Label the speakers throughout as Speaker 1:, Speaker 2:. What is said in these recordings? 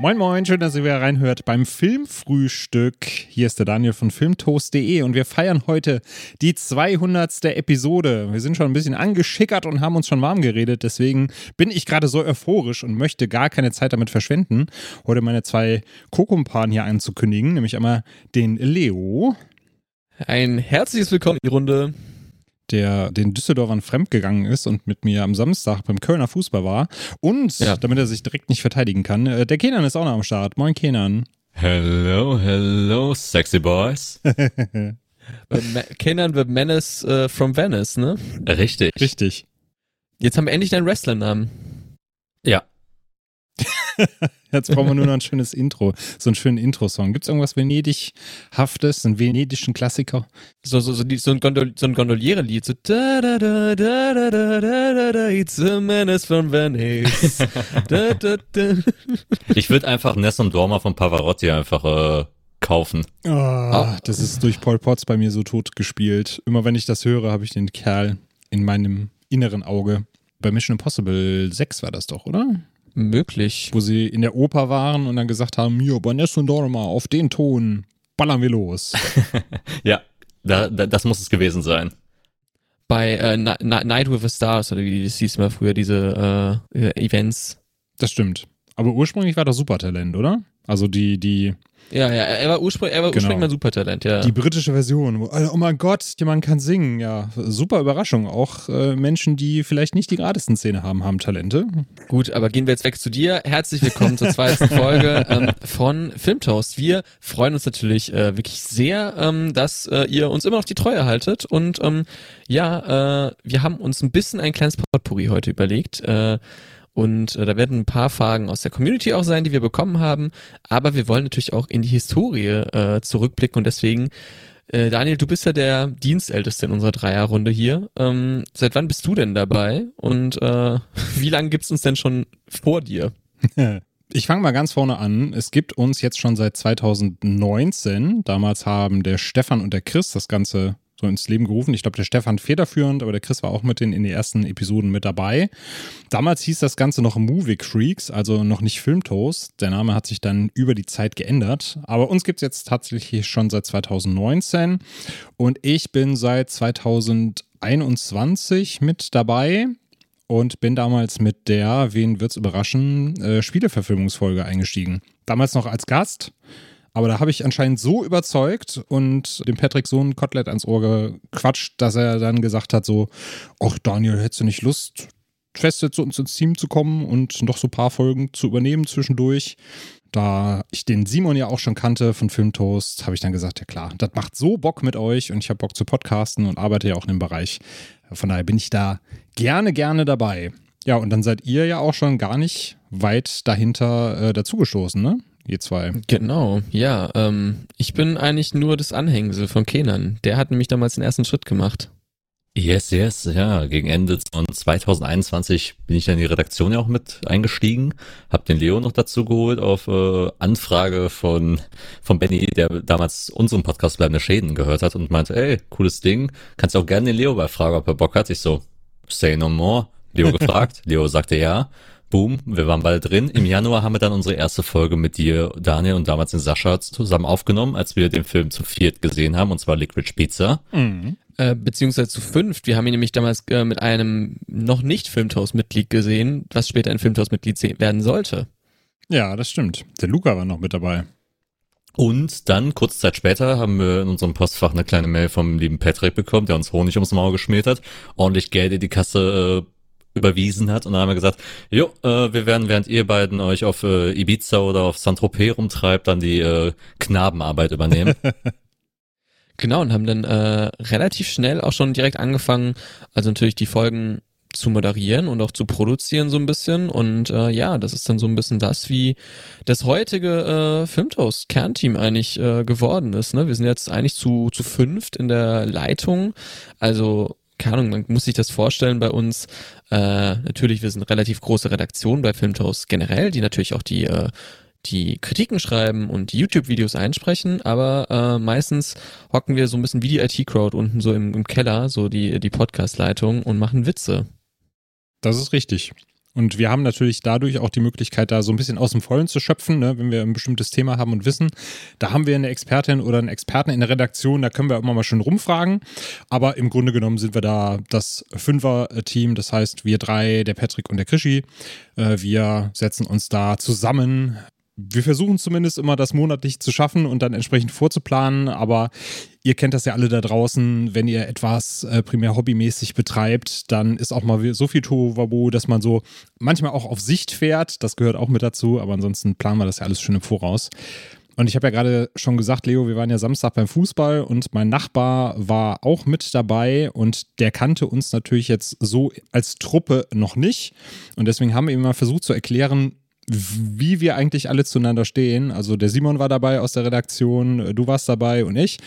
Speaker 1: Moin Moin, schön, dass ihr wieder reinhört beim Filmfrühstück. Hier ist der Daniel von filmtoast.de und wir feiern heute die 200. Episode. Wir sind schon ein bisschen angeschickert und haben uns schon warm geredet, deswegen bin ich gerade so euphorisch und möchte gar keine Zeit damit verschwenden, heute meine zwei Co-Kumpanen hier anzukündigen, nämlich einmal den Leo.
Speaker 2: Ein herzliches Willkommen in die Runde
Speaker 1: der den Düsseldorfern fremdgegangen ist und mit mir am Samstag beim Kölner Fußball war. Und, ja. damit er sich direkt nicht verteidigen kann, äh, der Kenan ist auch noch am Start. Moin, Kenan.
Speaker 3: Hello, hello, sexy boys.
Speaker 2: Kenan the Menace uh, from Venice, ne?
Speaker 3: Richtig.
Speaker 1: Richtig.
Speaker 2: Jetzt haben wir endlich deinen Wrestler-Namen.
Speaker 3: Ja.
Speaker 1: Jetzt brauchen wir nur noch ein schönes Intro, so einen schönen Intro-Song. Gibt es irgendwas Venedighaftes, einen venedischen Klassiker?
Speaker 2: So, so, so, so ein, Gondol so ein Gondoliere-Lied, so da da da da da da da da it's a menace from Venice.
Speaker 3: da, da, da. Ich würde einfach Ness und Dorma von Pavarotti einfach äh, kaufen.
Speaker 1: Oh, oh. Das ist durch Paul Potts bei mir so tot gespielt. Immer wenn ich das höre, habe ich den Kerl in meinem inneren Auge. Bei Mission Impossible 6 war das doch, oder?
Speaker 2: Möglich.
Speaker 1: Wo sie in der Oper waren und dann gesagt haben, Baness und Dorma, auf den Ton ballern wir los.
Speaker 3: ja, da, da, das muss es gewesen sein.
Speaker 2: Bei äh, Night with the Stars, oder wie das hieß mal früher, diese äh, Events.
Speaker 1: Das stimmt. Aber ursprünglich war das Supertalent, oder? Also die, die
Speaker 2: ja, ja, er war ursprünglich, er war ursprünglich genau. mal Supertalent, ja.
Speaker 1: Die britische Version, wo, oh mein Gott, jemand kann singen, ja. Super Überraschung. Auch äh, Menschen, die vielleicht nicht die geradesten Szene haben, haben Talente.
Speaker 2: Gut, aber gehen wir jetzt weg zu dir. Herzlich willkommen zur zweiten Folge ähm, von Filmtoast. Wir freuen uns natürlich äh, wirklich sehr, ähm, dass äh, ihr uns immer noch die Treue haltet. Und ähm, ja, äh, wir haben uns ein bisschen ein kleines Potpourri heute überlegt. Und äh, da werden ein paar Fragen aus der Community auch sein, die wir bekommen haben. Aber wir wollen natürlich auch in die Historie äh, zurückblicken und deswegen äh, Daniel, du bist ja der Dienstälteste in unserer Dreierrunde hier. Ähm, seit wann bist du denn dabei? Und äh, wie lange gibt's uns denn schon vor dir?
Speaker 1: Ich fange mal ganz vorne an. Es gibt uns jetzt schon seit 2019. Damals haben der Stefan und der Chris das Ganze so ins Leben gerufen. Ich glaube, der Stefan federführend, aber der Chris war auch mit in, in den ersten Episoden mit dabei. Damals hieß das Ganze noch Movie Freaks, also noch nicht Filmtoast. Der Name hat sich dann über die Zeit geändert. Aber uns gibt es jetzt tatsächlich schon seit 2019 und ich bin seit 2021 mit dabei und bin damals mit der, wen wird's überraschen, äh, Spieleverfilmungsfolge eingestiegen. Damals noch als Gast. Aber da habe ich anscheinend so überzeugt und dem Patrick so ein Kotelett ans Ohr gequatscht, dass er dann gesagt hat: so, ach Daniel, hättest du nicht Lust, feste zu uns ins Team zu kommen und noch so ein paar Folgen zu übernehmen zwischendurch? Da ich den Simon ja auch schon kannte von Filmtoast, habe ich dann gesagt, ja klar, das macht so Bock mit euch und ich habe Bock zu podcasten und arbeite ja auch in dem Bereich. Von daher bin ich da gerne, gerne dabei. Ja, und dann seid ihr ja auch schon gar nicht weit dahinter äh, dazugestoßen, ne? Ihr zwei.
Speaker 2: Genau, ja. Ähm, ich bin eigentlich nur das Anhängsel von Kenan. Der hat nämlich damals den ersten Schritt gemacht.
Speaker 3: Yes, yes, ja. Gegen Ende von 2021 bin ich dann in die Redaktion ja auch mit eingestiegen, hab den Leo noch dazu geholt auf äh, Anfrage von von Benny, der damals unseren Podcast Bleibende Schäden gehört hat und meinte, ey, cooles Ding, kannst du auch gerne den Leo bei fragen, ob er Bock hat. Ich so, say no more. Leo gefragt, Leo sagte ja Boom, wir waren bald drin. Im Januar haben wir dann unsere erste Folge mit dir, Daniel und damals den Sascha zusammen aufgenommen, als wir den Film zu viert gesehen haben, und zwar Liquid Pizza.
Speaker 2: Mhm. Äh, beziehungsweise zu fünft. Wir haben ihn nämlich damals äh, mit einem noch nicht Filmtoast-Mitglied gesehen, was später ein Filmtoast-Mitglied werden sollte.
Speaker 1: Ja, das stimmt. Der Luca war noch mit dabei.
Speaker 3: Und dann, kurz Zeit später, haben wir in unserem Postfach eine kleine Mail vom lieben Patrick bekommen, der uns Honig ums Maul geschmiert hat, ordentlich Geld in die Kasse äh, überwiesen hat. Und dann haben wir gesagt, jo, äh, wir werden, während ihr beiden euch auf äh, Ibiza oder auf Saint-Tropez rumtreibt, dann die äh, Knabenarbeit übernehmen.
Speaker 2: genau, und haben dann äh, relativ schnell auch schon direkt angefangen, also natürlich die Folgen zu moderieren und auch zu produzieren so ein bisschen. Und äh, ja, das ist dann so ein bisschen das, wie das heutige äh, Filmtoast Kernteam eigentlich äh, geworden ist. Ne? Wir sind jetzt eigentlich zu, zu fünft in der Leitung. Also keine Ahnung, man muss sich das vorstellen bei uns. Äh, natürlich, wir sind eine relativ große Redaktion bei Filmtoast generell, die natürlich auch die äh, die Kritiken schreiben und die YouTube-Videos einsprechen, aber äh, meistens hocken wir so ein bisschen wie die IT-Crowd unten so im, im Keller, so die, die Podcast-Leitung und machen Witze.
Speaker 1: Das ist richtig. Und wir haben natürlich dadurch auch die Möglichkeit, da so ein bisschen aus dem Vollen zu schöpfen, ne, wenn wir ein bestimmtes Thema haben und wissen. Da haben wir eine Expertin oder einen Experten in der Redaktion, da können wir immer mal schön rumfragen. Aber im Grunde genommen sind wir da das Fünfer-Team, das heißt wir drei, der Patrick und der Krischi. Äh, wir setzen uns da zusammen, wir versuchen zumindest immer das monatlich zu schaffen und dann entsprechend vorzuplanen, aber ihr kennt das ja alle da draußen, wenn ihr etwas äh, primär hobbymäßig betreibt, dann ist auch mal so viel Tohuwabohu, dass man so manchmal auch auf Sicht fährt, das gehört auch mit dazu, aber ansonsten planen wir das ja alles schön im Voraus. Und ich habe ja gerade schon gesagt, Leo, wir waren ja Samstag beim Fußball und mein Nachbar war auch mit dabei und der kannte uns natürlich jetzt so als Truppe noch nicht. Und deswegen haben wir ihm mal versucht zu erklären, wie wir eigentlich alle zueinander stehen. Also der Simon war dabei aus der Redaktion, du warst dabei und ich.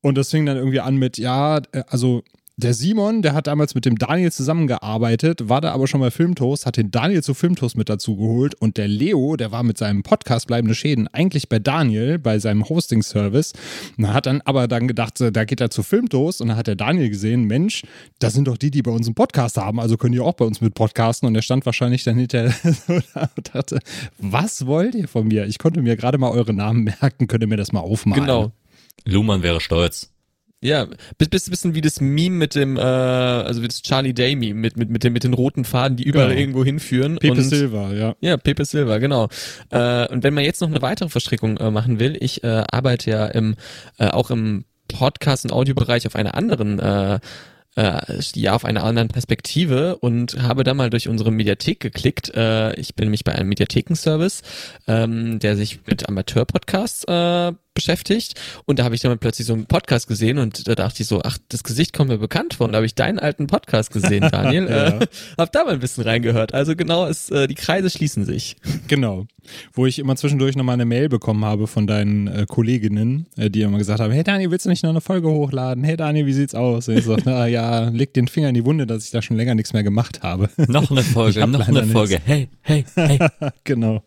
Speaker 1: Und das fing dann irgendwie an mit, ja, äh, also der Simon, der hat damals mit dem Daniel zusammengearbeitet, war da aber schon bei Filmtoast, hat den Daniel zu Filmtoast mit dazu geholt und der Leo, der war mit seinem Podcast Bleibende Schäden eigentlich bei Daniel, bei seinem Hosting-Service. Hat dann aber dann gedacht, da geht er zu Filmtoast und dann hat der Daniel gesehen, Mensch, das sind doch die, die bei uns einen Podcast haben, also können die auch bei uns mit podcasten und er stand wahrscheinlich dann hinter so da und dachte, was wollt ihr von mir? Ich konnte mir gerade mal eure Namen merken, könnt ihr mir das mal aufmalen?
Speaker 2: Genau.
Speaker 3: Luhmann wäre stolz.
Speaker 2: Ja, bist bist bisschen wie das Meme mit dem, äh, also wie das Charlie Day Meme mit mit mit den mit den roten Faden, die überall
Speaker 1: Genau.
Speaker 2: irgendwo hinführen.
Speaker 1: Pepe
Speaker 2: und,
Speaker 1: Silva, ja.
Speaker 2: Ja, Pepe Silva, genau. Äh, und wenn man jetzt noch eine weitere Verstrickung äh, machen will, ich äh, arbeite ja im äh, auch im Podcast- und Audiobereich auf einer anderen äh, äh, ja auf einer anderen Perspektive und habe da mal durch unsere Mediathek geklickt. Äh, ich bin nämlich bei einem Mediathekenservice, ähm, der sich mit Amateur-Podcasts äh, beschäftigt und da habe ich dann plötzlich so einen Podcast gesehen und da dachte ich so, ach, das Gesicht kommt mir bekannt vor und da habe ich deinen alten Podcast gesehen, Daniel.
Speaker 1: Ja.
Speaker 2: äh, hab da mal ein bisschen reingehört. Also genau, es, äh, die Kreise schließen sich.
Speaker 1: Genau. Wo ich immer zwischendurch nochmal eine Mail bekommen habe von deinen äh, Kolleginnen, äh, die immer gesagt haben, hey Daniel, willst du nicht noch eine Folge hochladen? Hey Daniel, wie sieht's aus? Und ich so, na ja, leg den Finger in die Wunde, dass ich da schon länger nichts mehr gemacht habe.
Speaker 3: Noch eine
Speaker 1: Ich
Speaker 3: Folge, noch eine Folge. Hey, hey, hey.
Speaker 1: genau.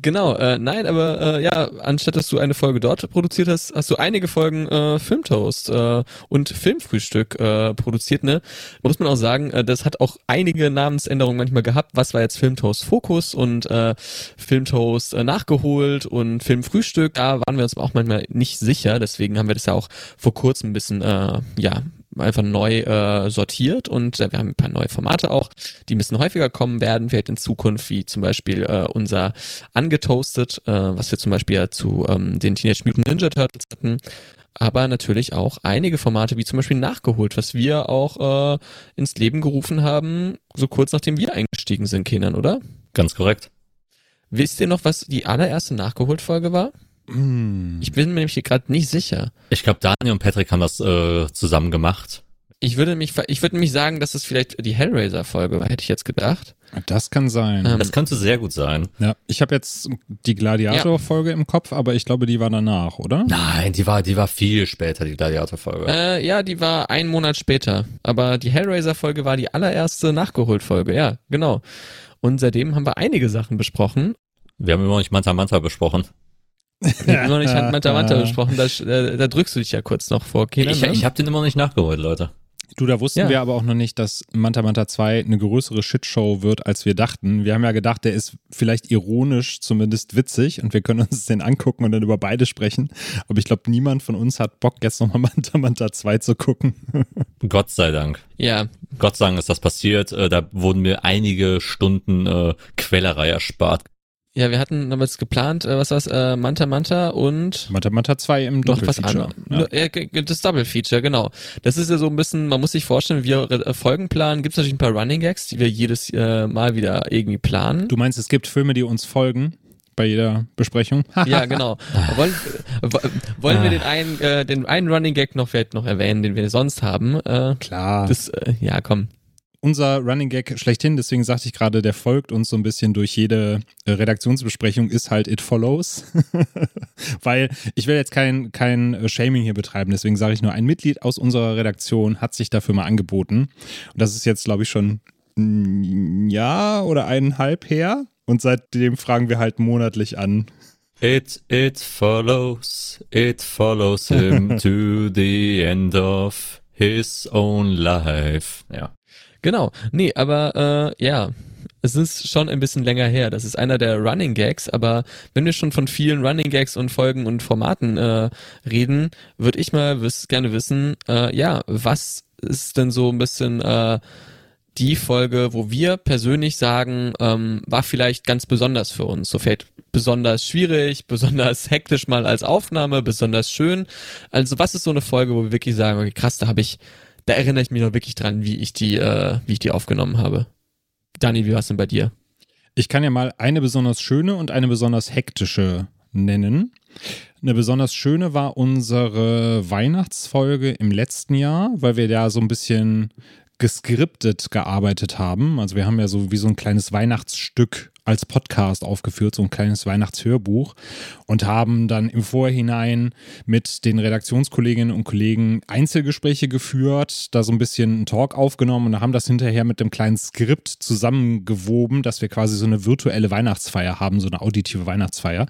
Speaker 2: Genau, äh, nein, aber äh, ja, anstatt dass du eine Folge dort produziert hast, hast du einige Folgen äh, Filmtoast äh, und Filmfrühstück äh, produziert, ne? Muss man auch sagen, äh, das hat auch einige Namensänderungen manchmal gehabt. Was war jetzt Filmtoast Fokus und äh, Filmtoast äh, nachgeholt und Filmfrühstück? Da waren wir uns auch manchmal nicht sicher, deswegen haben wir das ja auch vor kurzem ein bisschen, äh, ja, einfach neu äh, sortiert und äh, wir haben ein paar neue Formate auch, die ein bisschen häufiger kommen werden, vielleicht in Zukunft, wie zum Beispiel äh, unser Angetoastet, äh, was wir zum Beispiel ja zu ähm, den Teenage Mutant Ninja Turtles hatten, aber natürlich auch einige Formate, wie zum Beispiel Nachgeholt, was wir auch äh, ins Leben gerufen haben, so kurz nachdem wir eingestiegen sind, Kindern, oder?
Speaker 3: Ganz korrekt.
Speaker 2: Wisst ihr noch, was die allererste Nachgeholt-Folge war?
Speaker 1: Hm.
Speaker 2: Ich bin mir nämlich gerade nicht sicher.
Speaker 3: Ich glaube, Daniel und Patrick haben das äh, zusammen gemacht.
Speaker 2: Ich würde mich, ich würde nämlich sagen, dass es vielleicht die Hellraiser-Folge war, hätte ich jetzt gedacht.
Speaker 1: Das kann sein.
Speaker 2: Ähm,
Speaker 3: Das könnte sehr gut sein.
Speaker 1: ja, ich habe jetzt die Gladiator-Folge im Kopf, aber ich glaube, die war danach, oder?
Speaker 3: Nein, die war, die war viel später, die Gladiator-Folge.
Speaker 2: Äh, ja, die war einen Monat später. Aber die Hellraiser-Folge war die allererste Nachgeholt-Folge, ja, genau. Und seitdem haben wir einige Sachen besprochen.
Speaker 3: Wir haben immer noch nicht Manta Manta besprochen.
Speaker 2: Haben immer noch nicht Manta Manta besprochen, da, äh, da drückst du dich ja kurz noch vor, Kenan,
Speaker 3: Ich,
Speaker 2: ne?
Speaker 3: ich habe den immer noch nicht nachgeholt, Leute.
Speaker 1: Du, da wussten
Speaker 2: Ja.
Speaker 1: wir aber auch noch nicht, dass Manta Manta 2 eine größere Shitshow wird, als wir dachten. Wir haben ja gedacht, der ist vielleicht ironisch, zumindest witzig und wir können uns den angucken und dann über beide sprechen. Aber ich glaube, niemand von uns hat Bock, jetzt nochmal Manta Manta 2 zu gucken.
Speaker 3: Gott sei Dank.
Speaker 2: Ja,
Speaker 3: Gott sei Dank ist das passiert. Äh, da wurden mir einige Stunden äh, Quellerei erspart.
Speaker 2: Ja, wir hatten damals geplant, äh, was war's, äh, Manta Manta und
Speaker 1: Manta Manta 2 im Doppelfeature. Ja.
Speaker 2: Äh, Das Double Feature, genau. Das ist ja so ein bisschen, man muss sich vorstellen, wir äh, Folgen planen, gibt es natürlich ein paar Running Gags, die wir jedes äh, Mal wieder irgendwie planen.
Speaker 1: Du meinst, es gibt Filme, die uns folgen bei jeder Besprechung?
Speaker 2: Ja, genau. Wollen, wo- wollen wir den einen, äh, den einen Running Gag noch vielleicht noch erwähnen, den wir sonst haben? Äh,
Speaker 1: Klar.
Speaker 2: das, äh, ja, komm.
Speaker 1: Unser Running Gag schlechthin, deswegen sagte ich gerade, der folgt uns so ein bisschen durch jede äh, Redaktionsbesprechung, ist halt It Follows. Weil ich will jetzt kein, kein äh, Shaming hier betreiben, deswegen sage ich nur, ein Mitglied aus unserer Redaktion hat sich dafür mal angeboten. Und das ist jetzt, glaube ich, schon ein Jahr oder eineinhalb her. Und seitdem fragen wir halt monatlich an.
Speaker 3: It, it follows, it follows him to the end of his own life. Ja.
Speaker 2: Genau. Nee, aber äh, ja, es ist schon ein bisschen länger her. Das ist einer der Running Gags, aber wenn wir schon von vielen Running Gags und Folgen und Formaten äh, reden, würde ich mal wiss, gerne wissen, äh, ja, was ist denn so ein bisschen äh, die Folge, wo wir persönlich sagen, ähm, war vielleicht ganz besonders für uns. So vielleicht besonders schwierig, besonders hektisch mal als Aufnahme, besonders schön. Also was ist so eine Folge, wo wir wirklich sagen, okay, krass, da habe ich, da erinnere ich mich noch wirklich dran, wie ich die, äh, wie ich die aufgenommen habe. Dani, wie war es denn bei dir?
Speaker 1: Ich kann ja mal eine besonders schöne und eine besonders hektische nennen. Eine besonders schöne war unsere Weihnachtsfolge im letzten Jahr, weil wir da so ein bisschen geskriptet gearbeitet haben. Also wir haben ja so wie so ein kleines Weihnachtsstück als Podcast aufgeführt, so ein kleines Weihnachtshörbuch und haben dann im Vorhinein mit den Redaktionskolleginnen und Kollegen Einzelgespräche geführt, da so ein bisschen einen Talk aufgenommen und haben das hinterher mit dem kleinen Skript zusammengewoben, dass wir quasi so eine virtuelle Weihnachtsfeier haben, so eine auditive Weihnachtsfeier.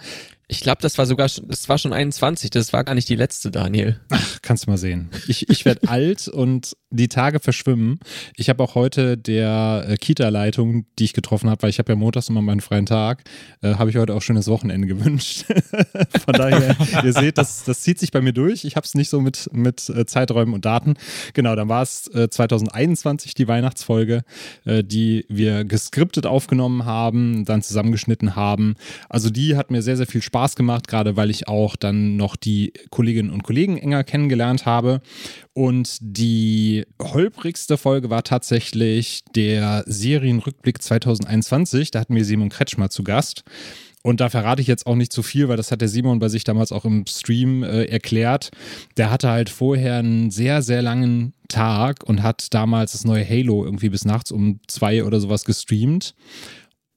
Speaker 2: Ich glaube, das war sogar, das war schon 21, das war gar nicht die letzte, Daniel.
Speaker 1: Ach, kannst du mal sehen. Ich, ich werde alt und die Tage verschwimmen. Ich habe auch heute der äh, Kita-Leitung, die ich getroffen habe, weil ich habe ja montags immer meinen freien Tag, äh, habe ich heute auch schönes Wochenende gewünscht. Von daher, ihr seht, das, das zieht sich bei mir durch. Ich habe es nicht so mit, mit äh, Zeiträumen und Daten. Genau, dann war es äh, 2021 die Weihnachtsfolge, äh, die wir geskriptet aufgenommen haben, dann zusammengeschnitten haben. Also die hat mir sehr, sehr viel Spaß gemacht, gerade weil ich auch dann noch die Kolleginnen und Kollegen enger kennengelernt habe. Und die holprigste Folge war tatsächlich der Serienrückblick 2021. Da hatten wir Simon Kretschmer zu Gast. Und da verrate ich jetzt auch nicht zu viel, weil das hat der Simon bei sich damals auch im Stream äh, erklärt. Der hatte halt vorher einen sehr, sehr langen Tag und hat damals das neue Halo irgendwie bis nachts um zwei oder sowas gestreamt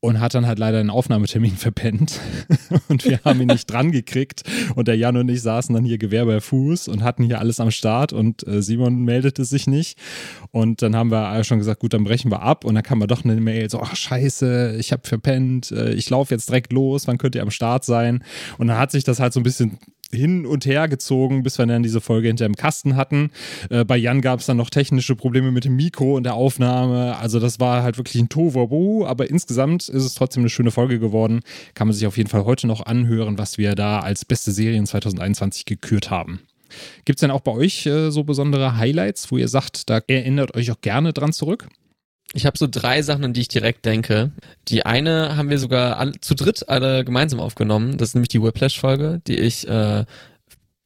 Speaker 1: und hat dann halt leider einen Aufnahmetermin verpennt. Und wir haben ihn nicht dran gekriegt. Und der Jan und ich saßen dann hier Gewehr bei Fuß und hatten hier alles am Start. Und äh, Simon meldete sich nicht. Und dann haben wir schon gesagt, gut, dann brechen wir ab. Und dann kam wir doch eine Mail so, ach scheiße, ich habe verpennt, äh, ich laufe jetzt direkt los, wann könnt ihr am Start sein? Und dann hat sich das halt so ein bisschen hin und her gezogen, bis wir dann diese Folge hinter dem Kasten hatten. Äh, bei Jan gab es dann noch technische Probleme mit dem Mikro und der Aufnahme. Also das war halt wirklich ein Tohuwabohu, aber insgesamt ist es trotzdem eine schöne Folge geworden. Kann man sich auf jeden Fall heute noch anhören, was wir da als beste Serien 2021 gekürt haben. Gibt es denn auch bei euch äh, so besondere Highlights, wo ihr sagt, da erinnert euch auch gerne dran zurück?
Speaker 2: Ich habe so drei Sachen, an die ich direkt denke. Die eine haben wir sogar alle, zu dritt alle gemeinsam aufgenommen. Das ist nämlich die Whiplash-Folge, die ich äh,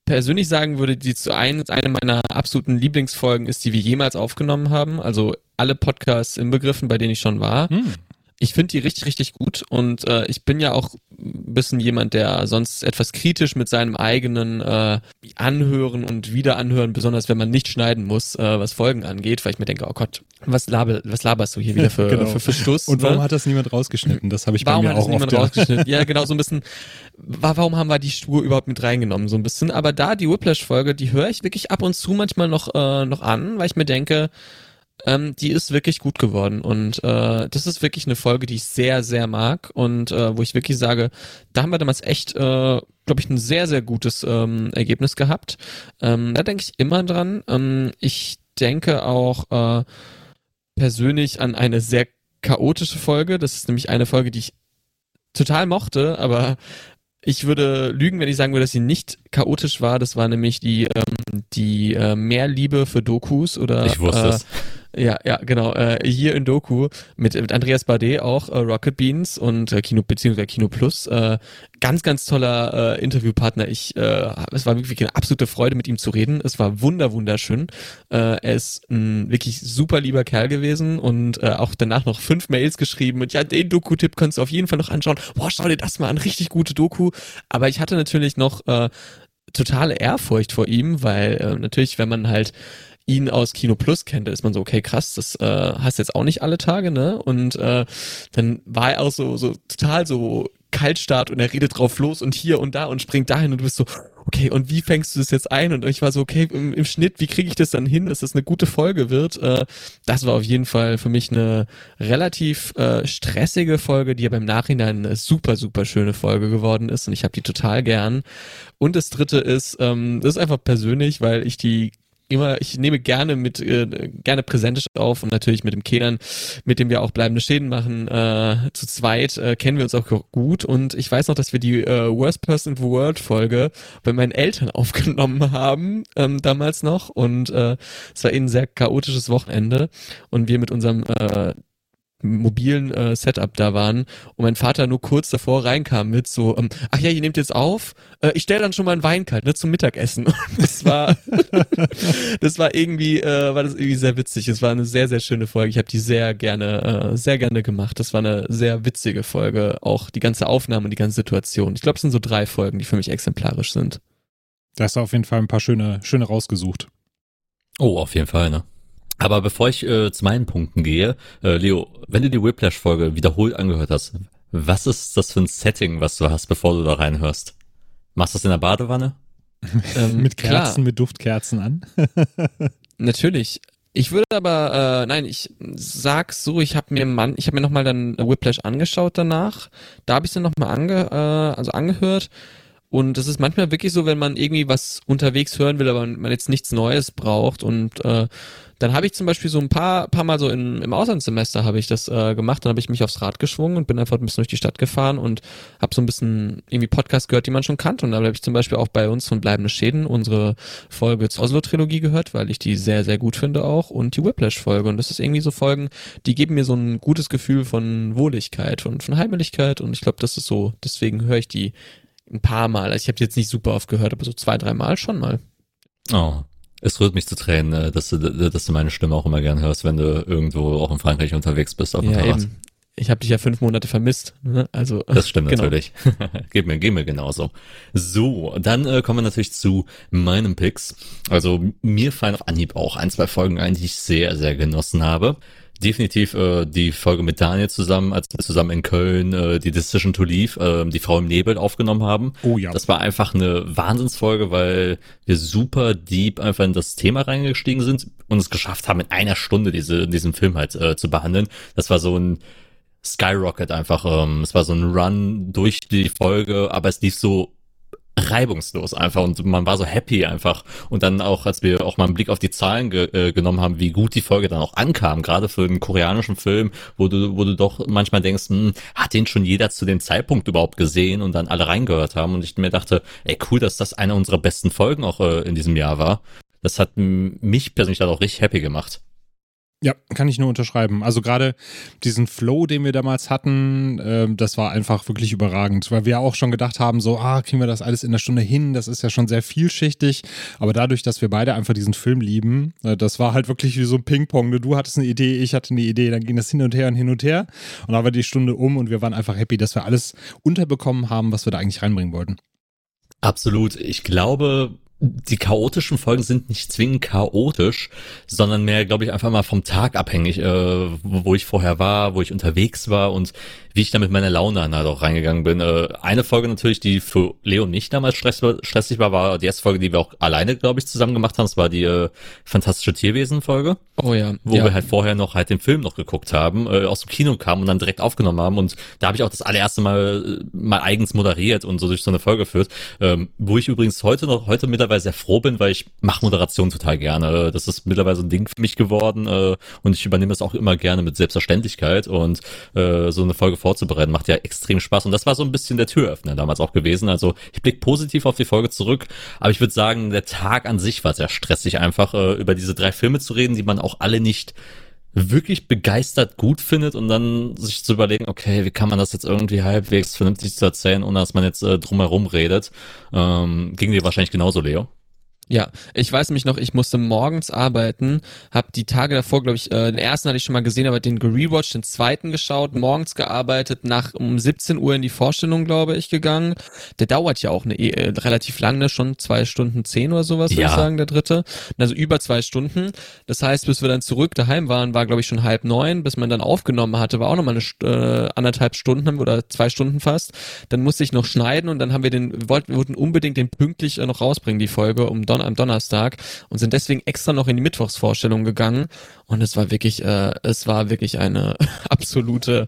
Speaker 2: persönlich sagen würde, die zu ein, eine meiner absoluten Lieblingsfolgen ist, die wir jemals aufgenommen haben. Also alle Podcasts inbegriffen, bei denen ich schon war. Hm. Ich finde die richtig, richtig gut und äh, ich bin ja auch ein bisschen jemand, der sonst etwas kritisch mit seinem eigenen äh, Anhören und Wiederanhören, besonders wenn man nicht schneiden muss, äh, was Folgen angeht, weil ich mir denke, oh Gott, was, laber, was laberst du hier wieder für, genau. für, für Stuss?
Speaker 1: Und warum ne? hat das niemand rausgeschnitten? Das habe ich warum bei mir auch oft.
Speaker 2: Warum hat das niemand rausgeschnitten? Ja, genau, so ein bisschen, warum haben wir die Spur überhaupt mit reingenommen, so ein bisschen. Aber da, die Whiplash-Folge, die höre ich wirklich ab und zu manchmal noch, äh, noch an, weil ich mir denke, ähm, die ist wirklich gut geworden und äh, das ist wirklich eine Folge, die ich sehr, sehr mag und äh, wo ich wirklich sage, da haben wir damals echt, äh, glaube ich, ein sehr, sehr gutes ähm, Ergebnis gehabt. Ähm, da denke ich immer dran. Ähm, ich denke auch äh, persönlich an eine sehr chaotische Folge. Das ist nämlich eine Folge, die ich total mochte, aber ich würde lügen, wenn ich sagen würde, dass sie nicht chaotisch war. Das war nämlich die ähm, die äh, Mehrliebe für Dokus oder
Speaker 3: ich wusste
Speaker 2: äh,
Speaker 3: es.
Speaker 2: Ja, ja, genau. Äh, hier in Doku mit, mit Andreas Bardet auch äh, Rocket Beans und äh, Kino beziehungsweise Kino Plus. Äh, ganz, ganz toller äh, Interviewpartner. Ich, äh, es war wirklich eine absolute Freude, mit ihm zu reden. Es war wunder, wunderschön. Äh, er ist ein wirklich super lieber Kerl gewesen und äh, auch danach noch fünf Mails geschrieben und ja, den Doku-Tipp kannst du auf jeden Fall noch anschauen. Boah, schau dir das mal an, richtig gute Doku. Aber ich hatte natürlich noch äh, totale Ehrfurcht vor ihm, weil äh, natürlich, wenn man halt ihn aus Kino Plus kennt, da ist man so, okay, krass, das äh, hast jetzt auch nicht alle Tage, ne? Und äh, dann war er auch so, so total so Kaltstart und er redet drauf los und hier und da und springt dahin und du bist so, okay, und wie fängst du das jetzt ein? Und ich war so, okay, im, im Schnitt, wie kriege ich das dann hin, dass das eine gute Folge wird? Äh, das war auf jeden Fall für mich eine relativ äh, stressige Folge, die ja beim Nachhinein eine super, super schöne Folge geworden ist und ich habe die total gern. Und das dritte ist, ähm, das ist einfach persönlich, weil ich die immer, ich nehme gerne mit, äh, gerne präsentisch auf und natürlich mit dem Kenan, mit dem wir auch bleibende Schäden machen, äh, zu zweit äh, kennen wir uns auch gut. Und ich weiß noch, dass wir die äh, Worst Person in the World Folge bei meinen Eltern aufgenommen haben, ähm, damals noch. Und äh, es war eben ein sehr chaotisches Wochenende. Und wir mit unserem äh, mobilen äh, Setup da waren und mein Vater nur kurz davor reinkam mit so, ähm, ach ja, ihr nehmt jetzt auf, äh, ich stelle dann schon mal einen Wein kalt, ne, zum Mittagessen. Und das war, das war irgendwie, äh, war das irgendwie sehr witzig. Es war eine sehr, sehr schöne Folge. Ich habe die sehr gerne, äh, sehr gerne gemacht. Das war eine sehr witzige Folge, auch die ganze Aufnahme und die ganze Situation. Ich glaube, es sind so drei Folgen, die für mich exemplarisch sind.
Speaker 1: Da hast du auf jeden Fall ein paar schöne, schöne rausgesucht.
Speaker 3: Oh, auf jeden Fall, ne? Aber bevor ich äh, zu meinen Punkten gehe, äh, Leo, wenn du die Whiplash-Folge wiederholt angehört hast, was ist das für ein Setting, was du hast, bevor du da reinhörst? Machst du das in der Badewanne?
Speaker 1: Ähm, mit Kerzen, klar. mit Duftkerzen an?
Speaker 2: Natürlich. Ich würde aber, äh, nein, ich sag so, ich habe mir Mann, ich habe mir nochmal dann Whiplash angeschaut danach. Da habe ich es dann nochmal ange, äh, also angehört. Und das ist manchmal wirklich so, wenn man irgendwie was unterwegs hören will, aber man jetzt nichts Neues braucht und äh, dann habe ich zum Beispiel so ein paar, paar Mal so in, im Auslandssemester habe ich das äh, gemacht, dann habe ich mich aufs Rad geschwungen und bin einfach ein bisschen durch die Stadt gefahren und habe so ein bisschen irgendwie Podcasts gehört, die man schon kannte. Und da habe ich zum Beispiel auch bei uns von Bleibende Schäden unsere Folge zur Oslo-Trilogie gehört, weil ich die sehr, sehr gut finde auch und die Whiplash-Folge. Und das ist irgendwie so Folgen, die geben mir so ein gutes Gefühl von Wohligkeit und von Heimeligkeit und ich glaube, das ist so, deswegen höre ich die ein paar Mal. Also ich habe jetzt nicht super oft gehört, aber so zwei, drei Mal schon mal.
Speaker 3: Oh, es rührt mich zu Tränen, äh, dass du, dass du meine Stimme auch immer gern hörst, wenn du irgendwo auch in Frankreich unterwegs bist auf dem
Speaker 2: ja, Fahrrad. Eben. Ich habe dich ja fünf Monate vermisst. Ne? Also
Speaker 3: das stimmt genau. natürlich. geht mir, geht mir genauso. So, dann äh, kommen wir natürlich zu meinem Picks. Also mir fallen auf Anhieb auch ein, zwei Folgen ein, die ich sehr, sehr genossen habe definitiv äh, die Folge mit Daniel zusammen, als wir zusammen in Köln äh, die Decision to Leave, äh, die Frau im Nebel aufgenommen haben.
Speaker 1: Oh ja.
Speaker 3: Das war einfach eine Wahnsinnsfolge, weil wir super deep einfach in das Thema reingestiegen sind und es geschafft haben, in einer Stunde diese, diesen Film halt äh, zu behandeln. Das war so ein Skyrocket einfach. Ähm, es war so ein Run durch die Folge, aber es lief so reibungslos einfach und man war so happy einfach und dann auch, als wir auch mal einen Blick auf die Zahlen ge äh, genommen haben, wie gut die Folge dann auch ankam, gerade für einen koreanischen Film, wo du, wo du doch manchmal denkst, hm, hat den schon jeder zu dem Zeitpunkt überhaupt gesehen und dann alle reingehört haben und ich mir dachte, ey cool, dass das eine unserer besten Folgen auch äh, in diesem Jahr war. Das hat mich persönlich dann auch richtig happy gemacht.
Speaker 1: Ja, kann ich nur unterschreiben. Also gerade diesen Flow, den wir damals hatten, äh, das war einfach wirklich überragend, weil wir auch schon gedacht haben, so, ah, kriegen wir das alles in der Stunde hin, das ist ja schon sehr vielschichtig, aber dadurch, dass wir beide einfach diesen Film lieben, äh, das war halt wirklich wie so ein Ping-Pong. Ne? Du hattest eine Idee, ich hatte eine Idee, dann ging das hin und her und hin und her und dann war die Stunde um und wir waren einfach happy, dass wir alles unterbekommen haben, was wir da eigentlich reinbringen wollten.
Speaker 3: Absolut. Ich glaube, die chaotischen Folgen sind nicht zwingend chaotisch, sondern mehr, glaube ich, einfach mal vom Tag abhängig, äh, wo ich vorher war, wo ich unterwegs war und wie ich da mit meiner Laune dann halt auch reingegangen bin. Äh, eine Folge natürlich, die für Leo nicht damals stress stressig war, war die erste Folge, die wir auch alleine, glaube ich, zusammen gemacht haben. Das war die äh, fantastische Tierwesen-Folge.
Speaker 2: Oh ja.
Speaker 3: Wo
Speaker 2: ja.
Speaker 3: wir halt vorher noch halt den Film noch geguckt haben, äh, aus dem Kino kamen und dann direkt aufgenommen haben. Und da habe ich auch das allererste Mal äh, mal eigens moderiert und so durch so eine Folge führt. Ähm, wo ich übrigens heute noch, heute mittlerweile sehr froh bin, weil ich mache Moderation total gerne. Das ist mittlerweile so ein Ding für mich geworden äh, und ich übernehme es auch immer gerne mit Selbstverständlichkeit und äh, so eine Folge vorzubereiten, macht ja extrem Spaß. Und das war so ein bisschen der Türöffner damals auch gewesen. Also ich blicke positiv auf die Folge zurück, aber ich würde sagen, der Tag an sich war sehr stressig, einfach äh, über diese drei Filme zu reden, die man auch alle nicht wirklich begeistert gut findet und dann sich zu überlegen, okay, wie kann man das jetzt irgendwie halbwegs vernünftig zu erzählen, ohne dass man jetzt äh, drumherum redet. Ähm, ging dir wahrscheinlich genauso, Leo?
Speaker 2: Ja, ich weiß nämlich noch, ich musste morgens arbeiten, habe die Tage davor, glaube ich, äh, den ersten hatte ich schon mal gesehen, aber den gerewatcht, den zweiten geschaut, morgens gearbeitet, nach um 17 Uhr in die Vorstellung, glaube ich, gegangen. Der dauert ja auch eine äh, relativ lang, ne? schon zwei Stunden zehn oder sowas, würde
Speaker 3: Ja.
Speaker 2: ich sagen, der dritte. Also über zwei Stunden. Das heißt, bis wir dann zurück daheim waren, war, glaube ich, schon halb neun. Bis man dann aufgenommen hatte, war auch nochmal eine äh, anderthalb Stunden oder zwei Stunden fast. Dann musste ich noch schneiden und dann haben wir den, wollten, wir wollten unbedingt den pünktlich äh, noch rausbringen, die Folge, um Don am Donnerstag und sind deswegen extra noch in die Mittwochsvorstellung gegangen und es war wirklich, äh, es war wirklich eine absolute,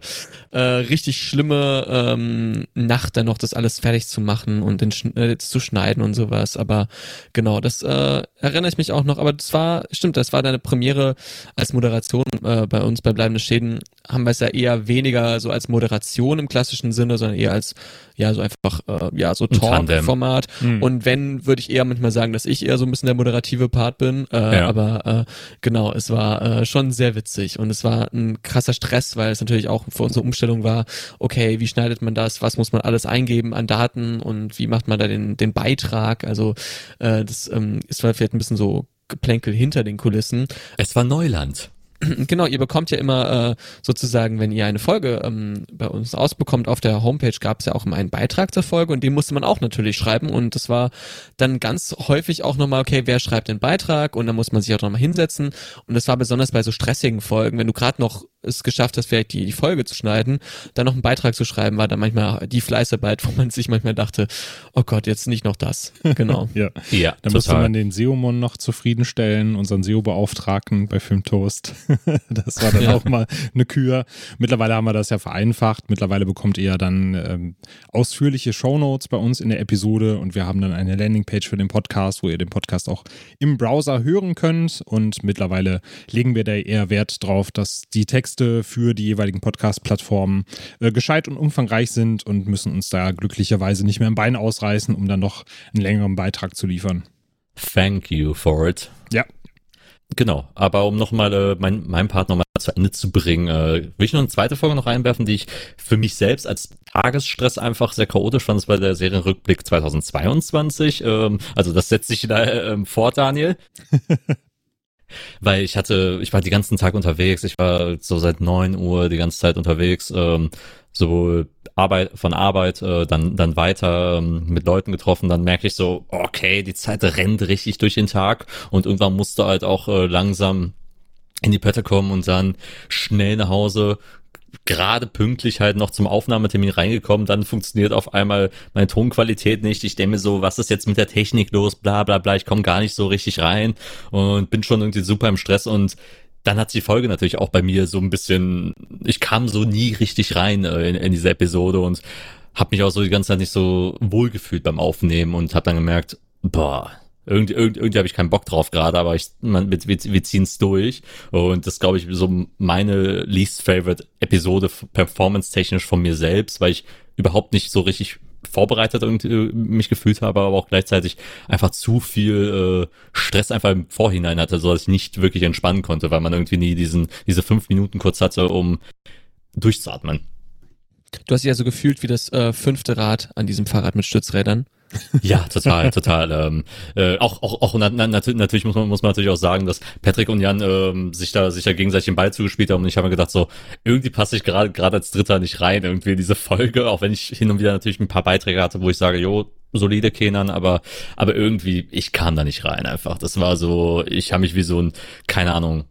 Speaker 2: äh, richtig schlimme ähm, Nacht, dann noch das alles fertig zu machen und den, äh, zu schneiden und sowas. Aber genau, das äh, erinnere ich mich auch noch. Aber das war, stimmt, das war deine Premiere als Moderation äh, bei uns bei Bleibende Schäden. Haben wir es ja eher weniger so als Moderation im klassischen Sinne, sondern eher als ja so einfach äh, ja so. Talk-Format.
Speaker 1: Hm.
Speaker 2: Und wenn, würde ich eher manchmal sagen, dass ich eher so ein bisschen der moderative Part bin. Äh,
Speaker 3: Ja.
Speaker 2: Aber äh, genau, es war äh, schon sehr witzig und es war ein krasser Stress, weil es natürlich auch für unsere Umstellung war, okay, wie schneidet man das, was muss man alles eingeben an Daten und wie macht man da den, den Beitrag? Also äh, das ähm, ist vielleicht ein bisschen so Geplänkel hinter den Kulissen.
Speaker 3: Es war Neuland.
Speaker 2: Genau, ihr bekommt ja immer äh, sozusagen, wenn ihr eine Folge ähm, bei uns ausbekommt, auf der Homepage gab es ja auch immer einen Beitrag zur Folge und den musste man auch natürlich schreiben und das war dann ganz häufig auch nochmal, okay, wer schreibt den Beitrag und dann muss man sich auch nochmal hinsetzen und das war besonders bei so stressigen Folgen, wenn du gerade noch es geschafft hast, vielleicht die, die Folge zu schneiden, dann noch einen Beitrag zu schreiben, war dann manchmal die Fleißarbeit, wo man sich manchmal dachte, oh Gott, jetzt nicht noch das. Genau.
Speaker 1: Ja.
Speaker 3: Ja,
Speaker 1: Da musste man den SEO-Mon noch zufriedenstellen, unseren SEO-Beauftragten bei Filmtoast. das war dann
Speaker 2: Ja.
Speaker 1: auch mal eine Kür. Mittlerweile haben wir das ja vereinfacht. Mittlerweile bekommt ihr ja dann ähm, ausführliche Shownotes bei uns in der Episode und wir haben dann eine Landingpage für den Podcast, wo ihr den Podcast auch im Browser hören könnt. Und mittlerweile legen wir da eher Wert drauf, dass die Texte für die jeweiligen Podcast-Plattformen äh, gescheit und umfangreich sind und müssen uns da glücklicherweise nicht mehr im Bein ausreißen, um dann noch einen längeren Beitrag zu liefern.
Speaker 3: Thank you for it.
Speaker 1: Ja.
Speaker 3: Genau, aber um nochmal äh, mein, mein Part nochmal zu Ende zu bringen, äh, will ich noch eine zweite Folge noch einwerfen, die ich für mich selbst als Tagesstress einfach sehr chaotisch fand. Das war der Serienrückblick 2022. Ähm, also das setzt sich da ähm, fort, Daniel. Weil ich hatte, ich war die ganzen Tag unterwegs, ich war so seit neun Uhr die ganze Zeit unterwegs, ähm, so Arbeit von Arbeit, äh, dann dann weiter ähm, mit Leuten getroffen, dann merke ich so, okay, die Zeit rennt richtig durch den Tag. Und irgendwann musste halt auch äh, langsam in die Pötte kommen und dann schnell nach Hause, gerade pünktlich halt noch zum Aufnahmetermin reingekommen, dann funktioniert auf einmal meine Tonqualität nicht. Ich denke mir so, was ist jetzt mit der Technik los, bla bla bla, ich komme gar nicht so richtig rein und bin schon irgendwie super im Stress. Und dann hat die Folge natürlich auch bei mir so ein bisschen, ich kam so nie richtig rein äh, in, in diese Episode und habe mich auch so die ganze Zeit nicht so wohlgefühlt beim Aufnehmen und habe dann gemerkt, boah, irgendwie, irgendwie, irgendwie habe ich keinen Bock drauf gerade, aber ich, man, wir, wir, ziehen es durch. Und das glaube ich so meine least favorite Episode performance-technisch von mir selbst, weil ich überhaupt nicht so richtig vorbereitet irgendwie mich gefühlt habe, aber auch gleichzeitig einfach zu viel äh, Stress einfach im Vorhinein hatte, so dass ich nicht wirklich entspannen konnte, weil man irgendwie nie diesen diese fünf Minuten kurz hatte, um durchzuatmen.
Speaker 2: Du hast dich ja so gefühlt wie das äh, fünfte Rad an diesem Fahrrad mit Stützrädern.
Speaker 3: Ja, total, total. Ähm, äh, auch, auch, auch na, na, natürlich, muss man, muss man natürlich auch sagen, dass Patrick und Jan ähm, sich da sich da gegenseitig den Ball zugespielt haben und ich habe mir gedacht, so irgendwie passe ich gerade gerade als Dritter nicht rein irgendwie in diese Folge, auch wenn ich hin und wieder natürlich ein paar Beiträge hatte, wo ich sage, jo, solide Kenan, aber aber irgendwie ich kam da nicht rein einfach. Das war so, ich habe mich wie so ein keine Ahnung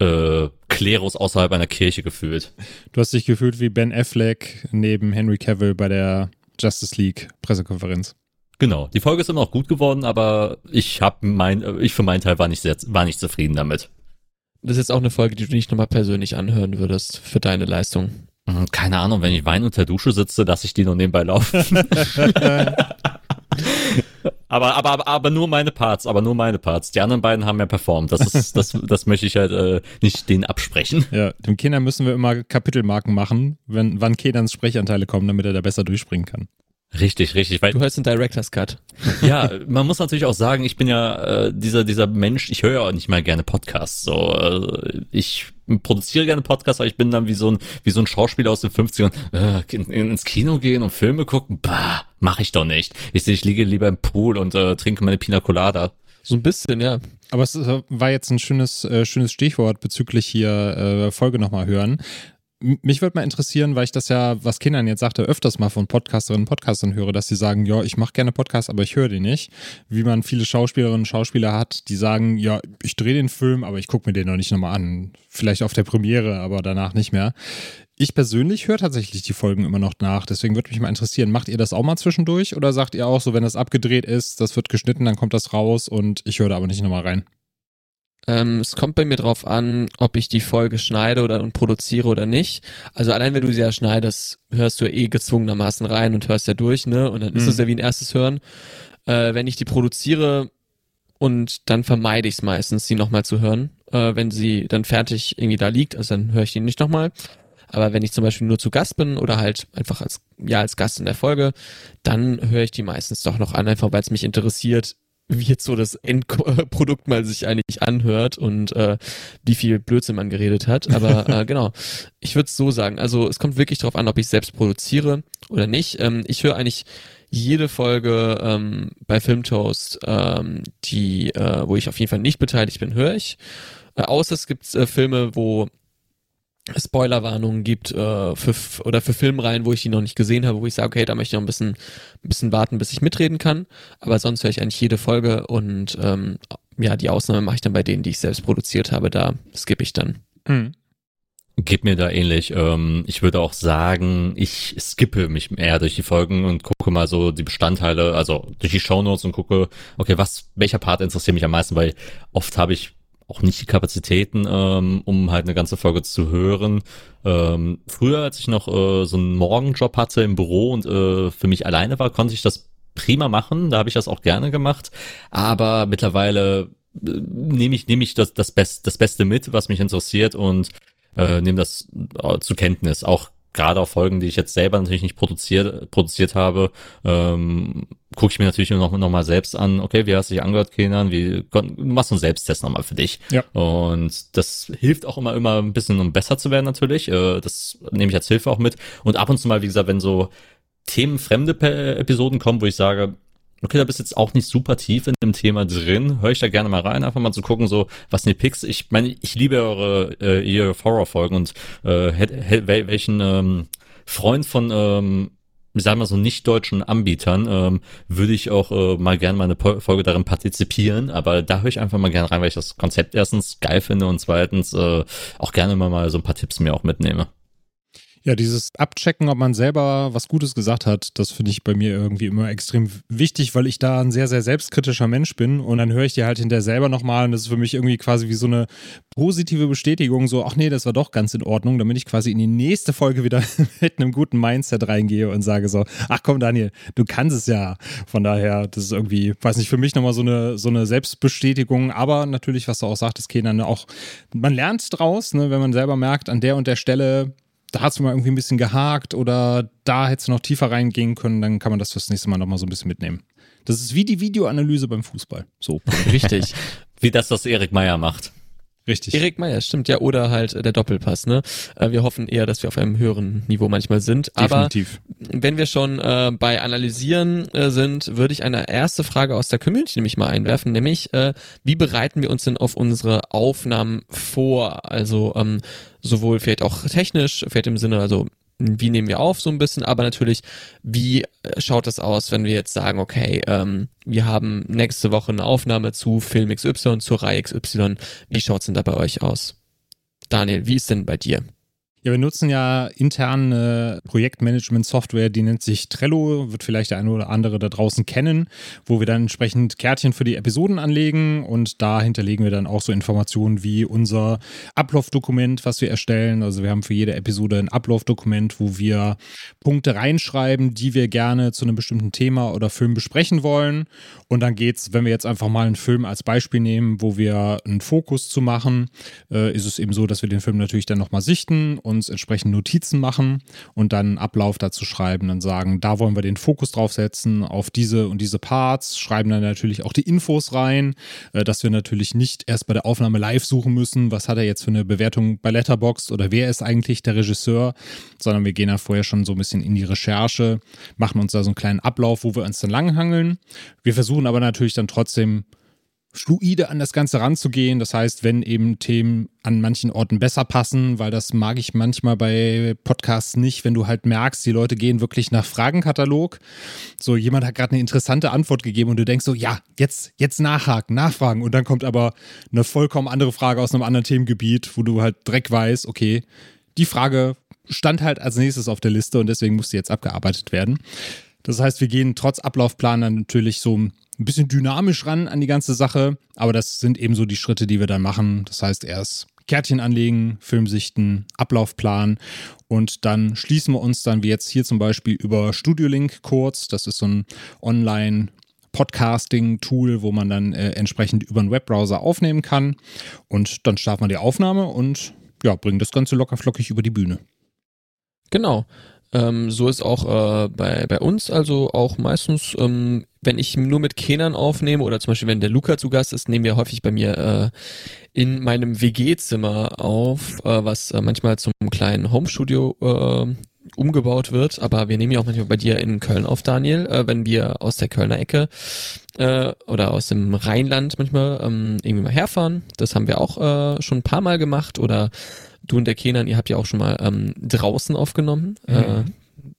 Speaker 3: äh, Klerus außerhalb einer Kirche gefühlt.
Speaker 1: Du hast dich gefühlt wie Ben Affleck neben Henry Cavill bei der Justice League Pressekonferenz.
Speaker 3: Genau, die Folge ist immer noch gut geworden, aber ich habe mein, ich für meinen Teil war nicht sehr, war nicht zufrieden damit.
Speaker 2: Das ist jetzt auch eine Folge, die du nicht nochmal persönlich anhören würdest für deine Leistung.
Speaker 3: Hm, Keine Ahnung, wenn ich Wein unter der Dusche sitze, lasse ich die noch nebenbei laufen. aber, aber, aber, aber nur meine Parts, aber nur meine Parts. Die anderen beiden haben ja performt. Das ist, das, das möchte ich halt äh, nicht denen absprechen.
Speaker 1: Ja, dem Kindern müssen wir immer Kapitelmarken machen, wenn wann Kenans Sprechanteile kommen, damit er da besser durchspringen kann.
Speaker 3: Richtig, richtig, weil
Speaker 2: Du hörst den Director's Cut.
Speaker 3: ja, man muss natürlich auch sagen, ich bin ja äh, dieser dieser Mensch, ich höre ja auch nicht mal gerne Podcasts. So, äh, ich produziere gerne Podcasts, aber ich bin dann wie so ein wie so ein Schauspieler aus den 50ern, äh, in, ins Kino gehen und Filme gucken, bah, mache ich doch nicht. Ich, ich liege lieber im Pool und äh, trinke meine Pina Colada.
Speaker 2: So ein bisschen, ja.
Speaker 1: Aber es äh, war jetzt ein schönes, äh, schönes Stichwort bezüglich hier äh, Folge nochmal hören. Mich würde mal interessieren, weil ich das ja, was Kindern jetzt sagte, öfters mal von Podcasterinnen und Podcastern höre, dass sie sagen, ja, ich mache gerne Podcasts, aber ich höre die nicht. Wie man viele Schauspielerinnen und Schauspieler hat, die sagen, ja, ich drehe den Film, aber ich gucke mir den noch nicht nochmal an. Vielleicht auf der Premiere, aber danach nicht mehr. Ich persönlich höre tatsächlich die Folgen immer noch nach, deswegen würde mich mal interessieren, macht ihr das auch mal zwischendurch oder sagt ihr auch so, wenn das abgedreht ist, das wird geschnitten, dann kommt das raus und ich höre da aber nicht nochmal rein?
Speaker 2: Ähm, es kommt bei mir drauf an, ob ich die Folge schneide oder und produziere oder nicht. Also allein wenn du sie ja schneidest, hörst du ja eh gezwungenermaßen rein und hörst ja durch, ne? Und dann ist
Speaker 1: Mhm.
Speaker 2: es ja wie ein erstes Hören. Äh, wenn ich die produziere und dann vermeide ich es meistens, sie nochmal zu hören, äh, wenn sie dann fertig irgendwie da liegt, also dann höre ich die nicht nochmal. Aber wenn ich zum Beispiel nur zu Gast bin oder halt einfach als, ja, als Gast in der Folge, dann höre ich die meistens doch noch an, einfach weil es mich interessiert, wie jetzt so das Endprodukt mal sich eigentlich anhört und äh, wie viel Blödsinn man geredet hat. Aber äh, genau, ich würde es so sagen. Also es kommt wirklich darauf an, ob ich selbst produziere oder nicht. Ähm, ich höre eigentlich jede Folge ähm, bei Filmtoast, ähm, die, äh, wo ich auf jeden Fall nicht beteiligt bin, höre ich. Äh, außer es gibt äh, Filme, wo Spoilerwarnungen gibt äh, für oder für Filmreihen, wo ich die noch nicht gesehen habe, wo ich sage, okay, da möchte ich noch ein bisschen, ein bisschen warten, bis ich mitreden kann. Aber sonst höre ich eigentlich jede Folge und ähm, ja, die Ausnahme mache ich dann bei denen, die ich selbst produziert habe. Da skippe ich dann.
Speaker 3: Geht mir da ähnlich. Ähm, ich würde auch sagen, ich skippe mich eher durch die Folgen und gucke mal so die Bestandteile, also durch die Shownotes und gucke, okay, was, welcher Part interessiert mich am meisten, weil oft habe ich auch nicht die Kapazitäten, ähm, um halt eine ganze Folge zu hören. Ähm, früher, als ich noch äh, so einen Morgenjob hatte im Büro und äh, für mich alleine war, konnte ich das prima machen. Da habe ich das auch gerne gemacht. Aber mittlerweile äh, nehme ich, nehme ich das, das, Best, das Beste mit, was mich interessiert und äh, nehme das äh, zur Kenntnis. Auch gerade auf Folgen, die ich jetzt selber natürlich nicht produziert, produziert habe, ähm, gucke ich mir natürlich noch, noch mal selbst an, okay, wie hast du dich angehört, Kenan, wie, du machst so einen Selbsttest nochmal für dich.
Speaker 1: Ja.
Speaker 3: Und das hilft auch immer, immer ein bisschen, um besser zu werden natürlich. Äh, das nehme ich als Hilfe auch mit. Und ab und zu mal, wie gesagt, wenn so themenfremde Episoden kommen, wo ich sage, okay, da bist jetzt auch nicht super tief in dem Thema drin, höre ich da gerne mal rein, einfach mal zu gucken, so, was sind die Picks? Ich meine, ich liebe eure, äh, ihr Horror-Folgen und äh, welchen ähm, Freund von ähm, ich sag mal so nicht deutschen Anbietern, ähm, würde ich auch äh, mal gerne mal eine Folge darin partizipieren, aber da höre ich einfach mal gerne rein, weil ich das Konzept erstens geil finde und zweitens äh, auch gerne mal, mal so ein paar Tipps mir auch mitnehme.
Speaker 1: Ja, dieses Abchecken, ob man selber was Gutes gesagt hat, das finde ich bei mir irgendwie immer extrem wichtig, weil ich da ein sehr, sehr selbstkritischer Mensch bin und dann höre ich die halt hinterher selber nochmal und das ist für mich irgendwie quasi wie so eine positive Bestätigung, so, ach nee, das war doch ganz in Ordnung, damit ich quasi in die nächste Folge wieder mit einem guten Mindset reingehe und sage so, ach komm Daniel, du kannst es ja. Von daher, das ist irgendwie, weiß nicht, für mich nochmal so eine, so eine Selbstbestätigung, aber natürlich, was du auch sagtest, Kenan, auch, man lernt draus, ne, wenn man selber merkt, an der und der Stelle da hast du mal irgendwie ein bisschen gehakt oder da hättest du noch tiefer reingehen können, dann kann man das fürs nächste Mal nochmal so ein bisschen mitnehmen. Das ist wie die Videoanalyse beim Fußball. So,
Speaker 2: Richtig.
Speaker 3: Wie das, was Erik Meyer macht.
Speaker 1: richtig.
Speaker 2: Erik Meyer, stimmt ja, oder halt äh, der Doppelpass, ne? Äh, wir hoffen eher, dass wir auf einem höheren Niveau manchmal sind. Aber
Speaker 1: Definitiv.
Speaker 2: wenn wir schon äh, bei Analysieren äh, sind, würde ich eine erste Frage aus der Community nämlich mal einwerfen, nämlich äh, wie bereiten wir uns denn auf unsere Aufnahmen vor? Also ähm, sowohl vielleicht auch technisch, vielleicht im Sinne, also wie nehmen wir auf so ein bisschen, aber natürlich, wie äh, schaut das aus, wenn wir jetzt sagen, okay, ähm, wir haben nächste Woche eine Aufnahme zu Film XY, zur Reihe XY. Wie schaut's denn da bei euch aus? Daniel, wie ist denn bei dir?
Speaker 1: Ja, wir nutzen ja interne Projektmanagement-Software, die nennt sich Trello, wird vielleicht der eine oder andere da draußen kennen, wo wir dann entsprechend Kärtchen für die Episoden anlegen und da hinterlegen wir dann auch so Informationen wie unser Ablaufdokument, was wir erstellen. Also wir haben für jede Episode ein Ablaufdokument, wo wir Punkte reinschreiben, die wir gerne zu einem bestimmten Thema oder Film besprechen wollen. Und dann geht's, wenn wir jetzt einfach mal einen Film als Beispiel nehmen, wo wir einen Fokus zu machen, äh, ist es eben so, dass wir den Film natürlich dann nochmal sichten, uns entsprechend Notizen machen und dann einen Ablauf dazu schreiben, dann sagen, da wollen wir den Fokus drauf setzen, auf diese und diese Parts, schreiben dann natürlich auch die Infos rein, äh, dass wir natürlich nicht erst bei der Aufnahme live suchen müssen, was hat er jetzt für eine Bewertung bei Letterboxd oder wer ist eigentlich der Regisseur, sondern wir gehen da vorher schon so ein bisschen in die Recherche, machen uns da so einen kleinen Ablauf, wo wir uns dann langhangeln. Wir versuchen aber natürlich dann trotzdem fluide an das Ganze ranzugehen. Das heißt, wenn eben Themen an manchen Orten besser passen, weil das mag ich manchmal bei Podcasts nicht, wenn du halt merkst, die Leute gehen wirklich nach Fragenkatalog. So, jemand hat gerade eine interessante Antwort gegeben und du denkst so, ja, jetzt, jetzt nachhaken, nachfragen. Und dann kommt aber eine vollkommen andere Frage aus einem anderen Themengebiet, wo du halt direkt weißt, okay, die Frage stand halt als nächstes auf der Liste und deswegen musste jetzt abgearbeitet werden. Das heißt, wir gehen trotz Ablaufplan dann natürlich so ein bisschen dynamisch ran an die ganze Sache, aber das sind eben so die Schritte, die wir dann machen. Das heißt, erst Kärtchen anlegen, Filmsichten, Ablaufplan und dann schließen wir uns dann wie jetzt hier zum Beispiel über Studiolink kurz. Das ist so ein Online- Podcasting-Tool, wo man dann äh, entsprechend über einen Webbrowser aufnehmen kann. Und dann starten wir die Aufnahme und ja, bringen das Ganze locker flockig über die Bühne.
Speaker 2: Genau. Ähm, so ist auch äh, bei, bei uns, also auch meistens, ähm, wenn ich nur mit Kenern aufnehme oder zum Beispiel wenn der Luca zu Gast ist, nehmen wir häufig bei mir äh, in meinem WG-Zimmer auf, äh, was äh, manchmal zum kleinen Homestudio äh, umgebaut wird, aber wir nehmen ja auch manchmal bei dir in Köln auf, Daniel, äh, wenn wir aus der Kölner Ecke äh, oder aus dem Rheinland manchmal ähm, irgendwie mal herfahren. Das haben wir auch äh, schon ein paar Mal gemacht oder du und der Kenan, ihr habt ja auch schon mal ähm, draußen aufgenommen. Mhm. Äh,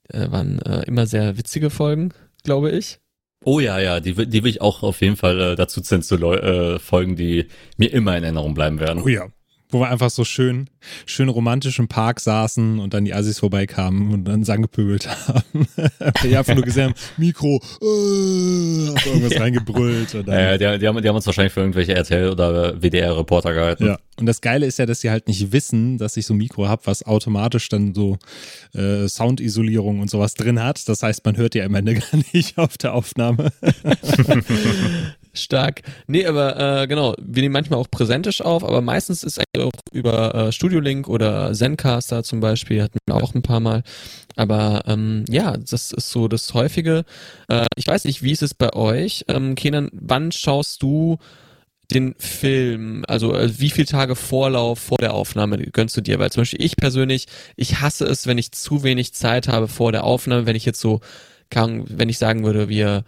Speaker 2: äh, waren äh, immer sehr witzige Folgen, glaube ich.
Speaker 3: Oh ja, ja, die, die will ich auch auf jeden Fall äh, dazu zählen zu äh, Folgen, die mir immer in Erinnerung bleiben werden.
Speaker 1: Oh ja, wo wir einfach so schön, schön romantisch im Park saßen und dann die Assis vorbeikamen und dann sangepöbelt haben. die einfach nur gesehen haben, Mikro, äh, hab irgendwas reingebrüllt. Und
Speaker 3: äh, die, die, haben, die haben uns wahrscheinlich für irgendwelche RTL oder WDR-Reporter gehalten.
Speaker 1: Ja, und das Geile ist ja, dass sie halt nicht wissen, dass ich so ein Mikro habe, was automatisch dann so äh, Soundisolierung und sowas drin hat. Das heißt, man hört ja am Ende gar nicht auf der Aufnahme.
Speaker 2: Stark. Nee, aber äh, genau, wir nehmen manchmal auch präsentisch auf, aber meistens ist eigentlich auch über äh, Studio Link oder Zencaster zum Beispiel, hatten wir auch ein paar Mal. Aber ähm, ja, das ist so das Häufige. Äh, ich weiß nicht, wie ist es bei euch? Ähm, Kenan, wann schaust du den Film, also äh, wie viele Tage Vorlauf vor der Aufnahme gönnst du dir? Weil zum Beispiel ich persönlich, ich hasse es, wenn ich zu wenig Zeit habe vor der Aufnahme, wenn ich jetzt so kann, wenn ich sagen würde, wir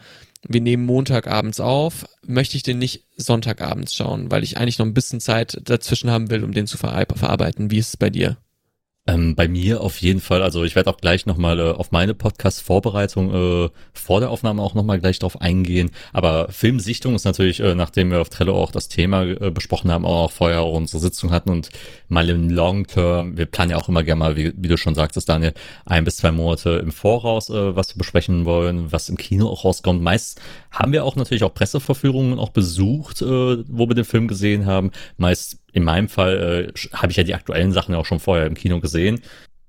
Speaker 2: wir nehmen Montagabends auf, möchte ich den nicht Sonntagabends schauen, weil ich eigentlich noch ein bisschen Zeit dazwischen haben will, um den zu verarbeiten. Wie ist es bei dir?
Speaker 3: Ähm, bei mir auf jeden Fall. Also ich werde auch gleich nochmal äh, auf meine Podcast-Vorbereitung äh, vor der Aufnahme auch nochmal gleich drauf eingehen. Aber Filmsichtung ist natürlich, äh, nachdem wir auf Trello auch das Thema äh, besprochen haben, auch vorher auch unsere Sitzung hatten und mal im Long Term, wir planen ja auch immer gerne mal, wie, wie du schon sagtest, Daniel, ein bis zwei Monate im Voraus, äh, was wir besprechen wollen, was im Kino auch rauskommt. Meist haben wir auch natürlich auch Presseverführungen auch besucht, äh, wo wir den Film gesehen haben. Meist in meinem Fall äh, habe ich ja die aktuellen Sachen auch schon vorher im Kino gesehen.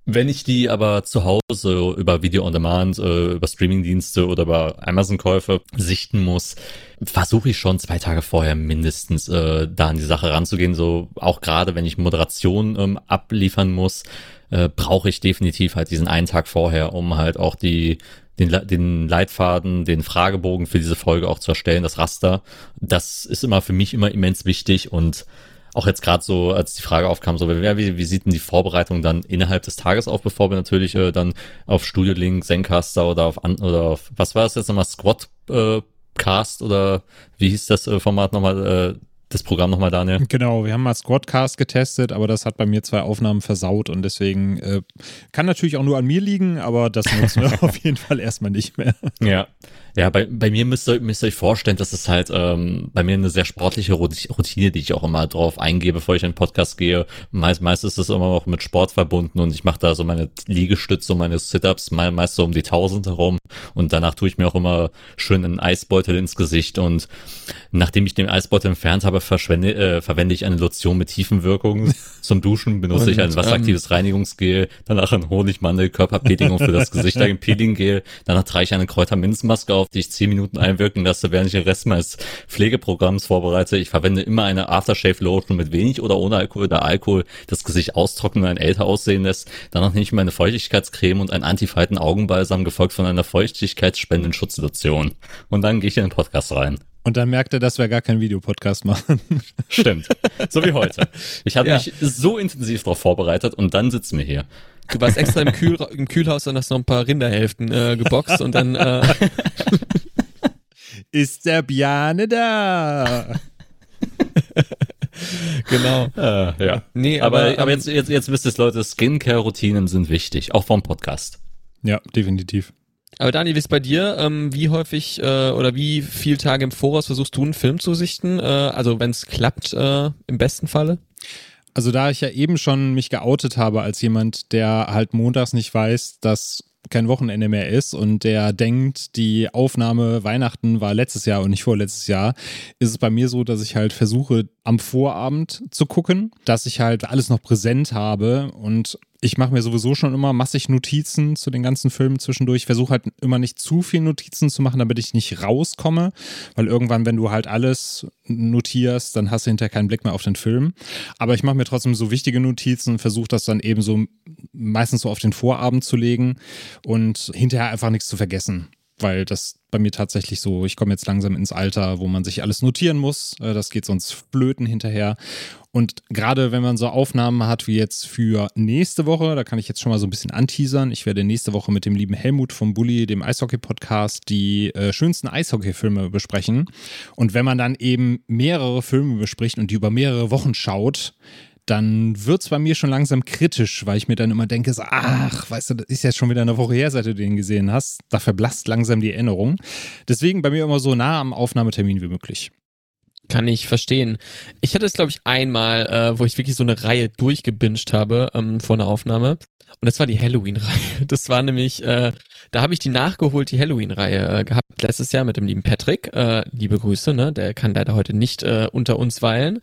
Speaker 3: Wenn ich die aber zu Hause über Video on Demand, äh, über Streamingdienste oder über Amazon-Käufe sichten muss, versuche ich schon zwei Tage vorher mindestens äh, da an die Sache ranzugehen. So auch gerade wenn ich Moderation ähm, abliefern muss, äh, brauche ich definitiv halt diesen einen Tag vorher, um halt auch die den, den Leitfaden, den Fragebogen für diese Folge auch zu erstellen, das Raster. Das ist immer für mich immer immens wichtig und auch jetzt gerade so, als die Frage aufkam, so wie, wie sieht denn die Vorbereitung dann innerhalb des Tages auf, bevor wir natürlich äh, dann auf Studio Link, Zencaster oder auf an, oder auf was war das jetzt nochmal Squad äh, Cast oder wie hieß das äh, Format nochmal? Äh, das Programm nochmal, Daniel?
Speaker 1: Genau, wir haben mal Squadcast getestet, aber das hat bei mir zwei Aufnahmen versaut und deswegen äh, kann natürlich auch nur an mir liegen, aber das nutzen wir auf jeden Fall erstmal nicht mehr.
Speaker 3: Ja, ja, bei, bei mir müsst ihr, müsst ihr euch vorstellen, dass es halt ähm, bei mir eine sehr sportliche Routine, die ich auch immer drauf eingebe, bevor ich in den Podcast gehe. Meist, meist ist es immer auch mit Sport verbunden und ich mache da so meine Liegestütze und meine Sit-Ups meist so um die 1000 herum. Und danach tue ich mir auch immer schön einen Eisbeutel ins Gesicht. Und nachdem ich den Eisbeutel entfernt habe, verschwende, äh, verwende ich eine Lotion mit tiefen Wirkungen. Zum Duschen, benutze und, ich ein wasseraktives ähm, Reinigungsgel, danach ein Honigmandel, Körperpeeling für das Gesicht, ein Peelinggel, danach trage ich eine Kräuterminzmaske auf, die ich zehn Minuten einwirken lasse, während ich den Rest meines Pflegeprogramms vorbereite. Ich verwende immer eine Aftershave Lotion mit wenig oder ohne Alkohol, da Alkohol das Gesicht austrocknen und ein älter aussehen lässt. Danach nehme ich meine Feuchtigkeitscreme und ein Antifalten Augenbalsam, gefolgt von einer feuchtigkeitsspendenden Schutzlotion. Und dann gehe ich in den Podcast rein.
Speaker 1: Und dann merkt er, dass wir gar keinen Videopodcast machen.
Speaker 3: Stimmt. So wie heute. Ich habe ja. mich so intensiv darauf vorbereitet und dann sitzen wir hier.
Speaker 2: Du warst extra im, Kühl im Kühlhaus und hast noch ein paar Rinderhälften äh, geboxt und dann. Äh
Speaker 1: Ist der Biane da?
Speaker 2: genau.
Speaker 3: Äh, ja.
Speaker 2: Nee,
Speaker 3: aber,
Speaker 2: aber,
Speaker 3: aber,
Speaker 2: ähm,
Speaker 3: jetzt, jetzt, jetzt wisst ihr, Leute, Skincare-Routinen sind wichtig, auch vom Podcast.
Speaker 1: Ja, definitiv.
Speaker 2: Aber Dani, wie ist bei dir? Ähm, wie häufig äh, oder wie viel Tage im Voraus versuchst du einen Film zu sichten? Äh, also wenn es klappt, äh, im besten Falle?
Speaker 1: Also da ich ja eben schon mich geoutet habe als jemand, der halt montags nicht weiß, dass kein Wochenende mehr ist und der denkt, die Aufnahme Weihnachten war letztes Jahr und nicht vorletztes Jahr, ist es bei mir so, dass ich halt versuche, am Vorabend zu gucken, dass ich halt alles noch präsent habe und ich mache mir sowieso schon immer massig Notizen zu den ganzen Filmen zwischendurch. Versuche halt immer nicht zu viel Notizen zu machen, damit ich nicht rauskomme, weil irgendwann, wenn du halt alles notierst, dann hast du hinterher keinen Blick mehr auf den Film. Aber ich mache mir trotzdem so wichtige Notizen und versuche das dann eben so meistens so auf den Vorabend zu legen und hinterher einfach nichts zu vergessen weil das bei mir tatsächlich so, ich komme jetzt langsam ins Alter, wo man sich alles notieren muss. Äh, Das geht sonst flöten hinterher. Und gerade wenn man so Aufnahmen hat wie jetzt für nächste Woche, da kann ich jetzt schon mal so ein bisschen anteasern. Ich werde nächste Woche mit dem lieben Helmut vom Bully, dem Eishockey-Podcast, die äh, schönsten Eishockey-Filme besprechen. Und wenn man dann eben mehrere Filme bespricht und die über mehrere Wochen schaut, dann wird es bei mir schon langsam kritisch, weil ich mir dann immer denke, so, ach, weißt du, das ist jetzt schon wieder eine Woche her, seit du den gesehen hast. Da verblasst langsam die Erinnerung. Deswegen bei mir immer so nah am Aufnahmetermin wie möglich.
Speaker 2: Kann ich verstehen. Ich hatte es, glaube ich, einmal, äh, wo ich wirklich so eine Reihe durchgebinged habe ähm, vor einer Aufnahme. Und das war die Halloween-Reihe. Das war nämlich, äh, da habe ich die nachgeholt, die Halloween-Reihe äh, gehabt letztes Jahr mit dem lieben Patrick. Äh, liebe Grüße, ne? Der kann leider heute nicht äh, unter uns weilen.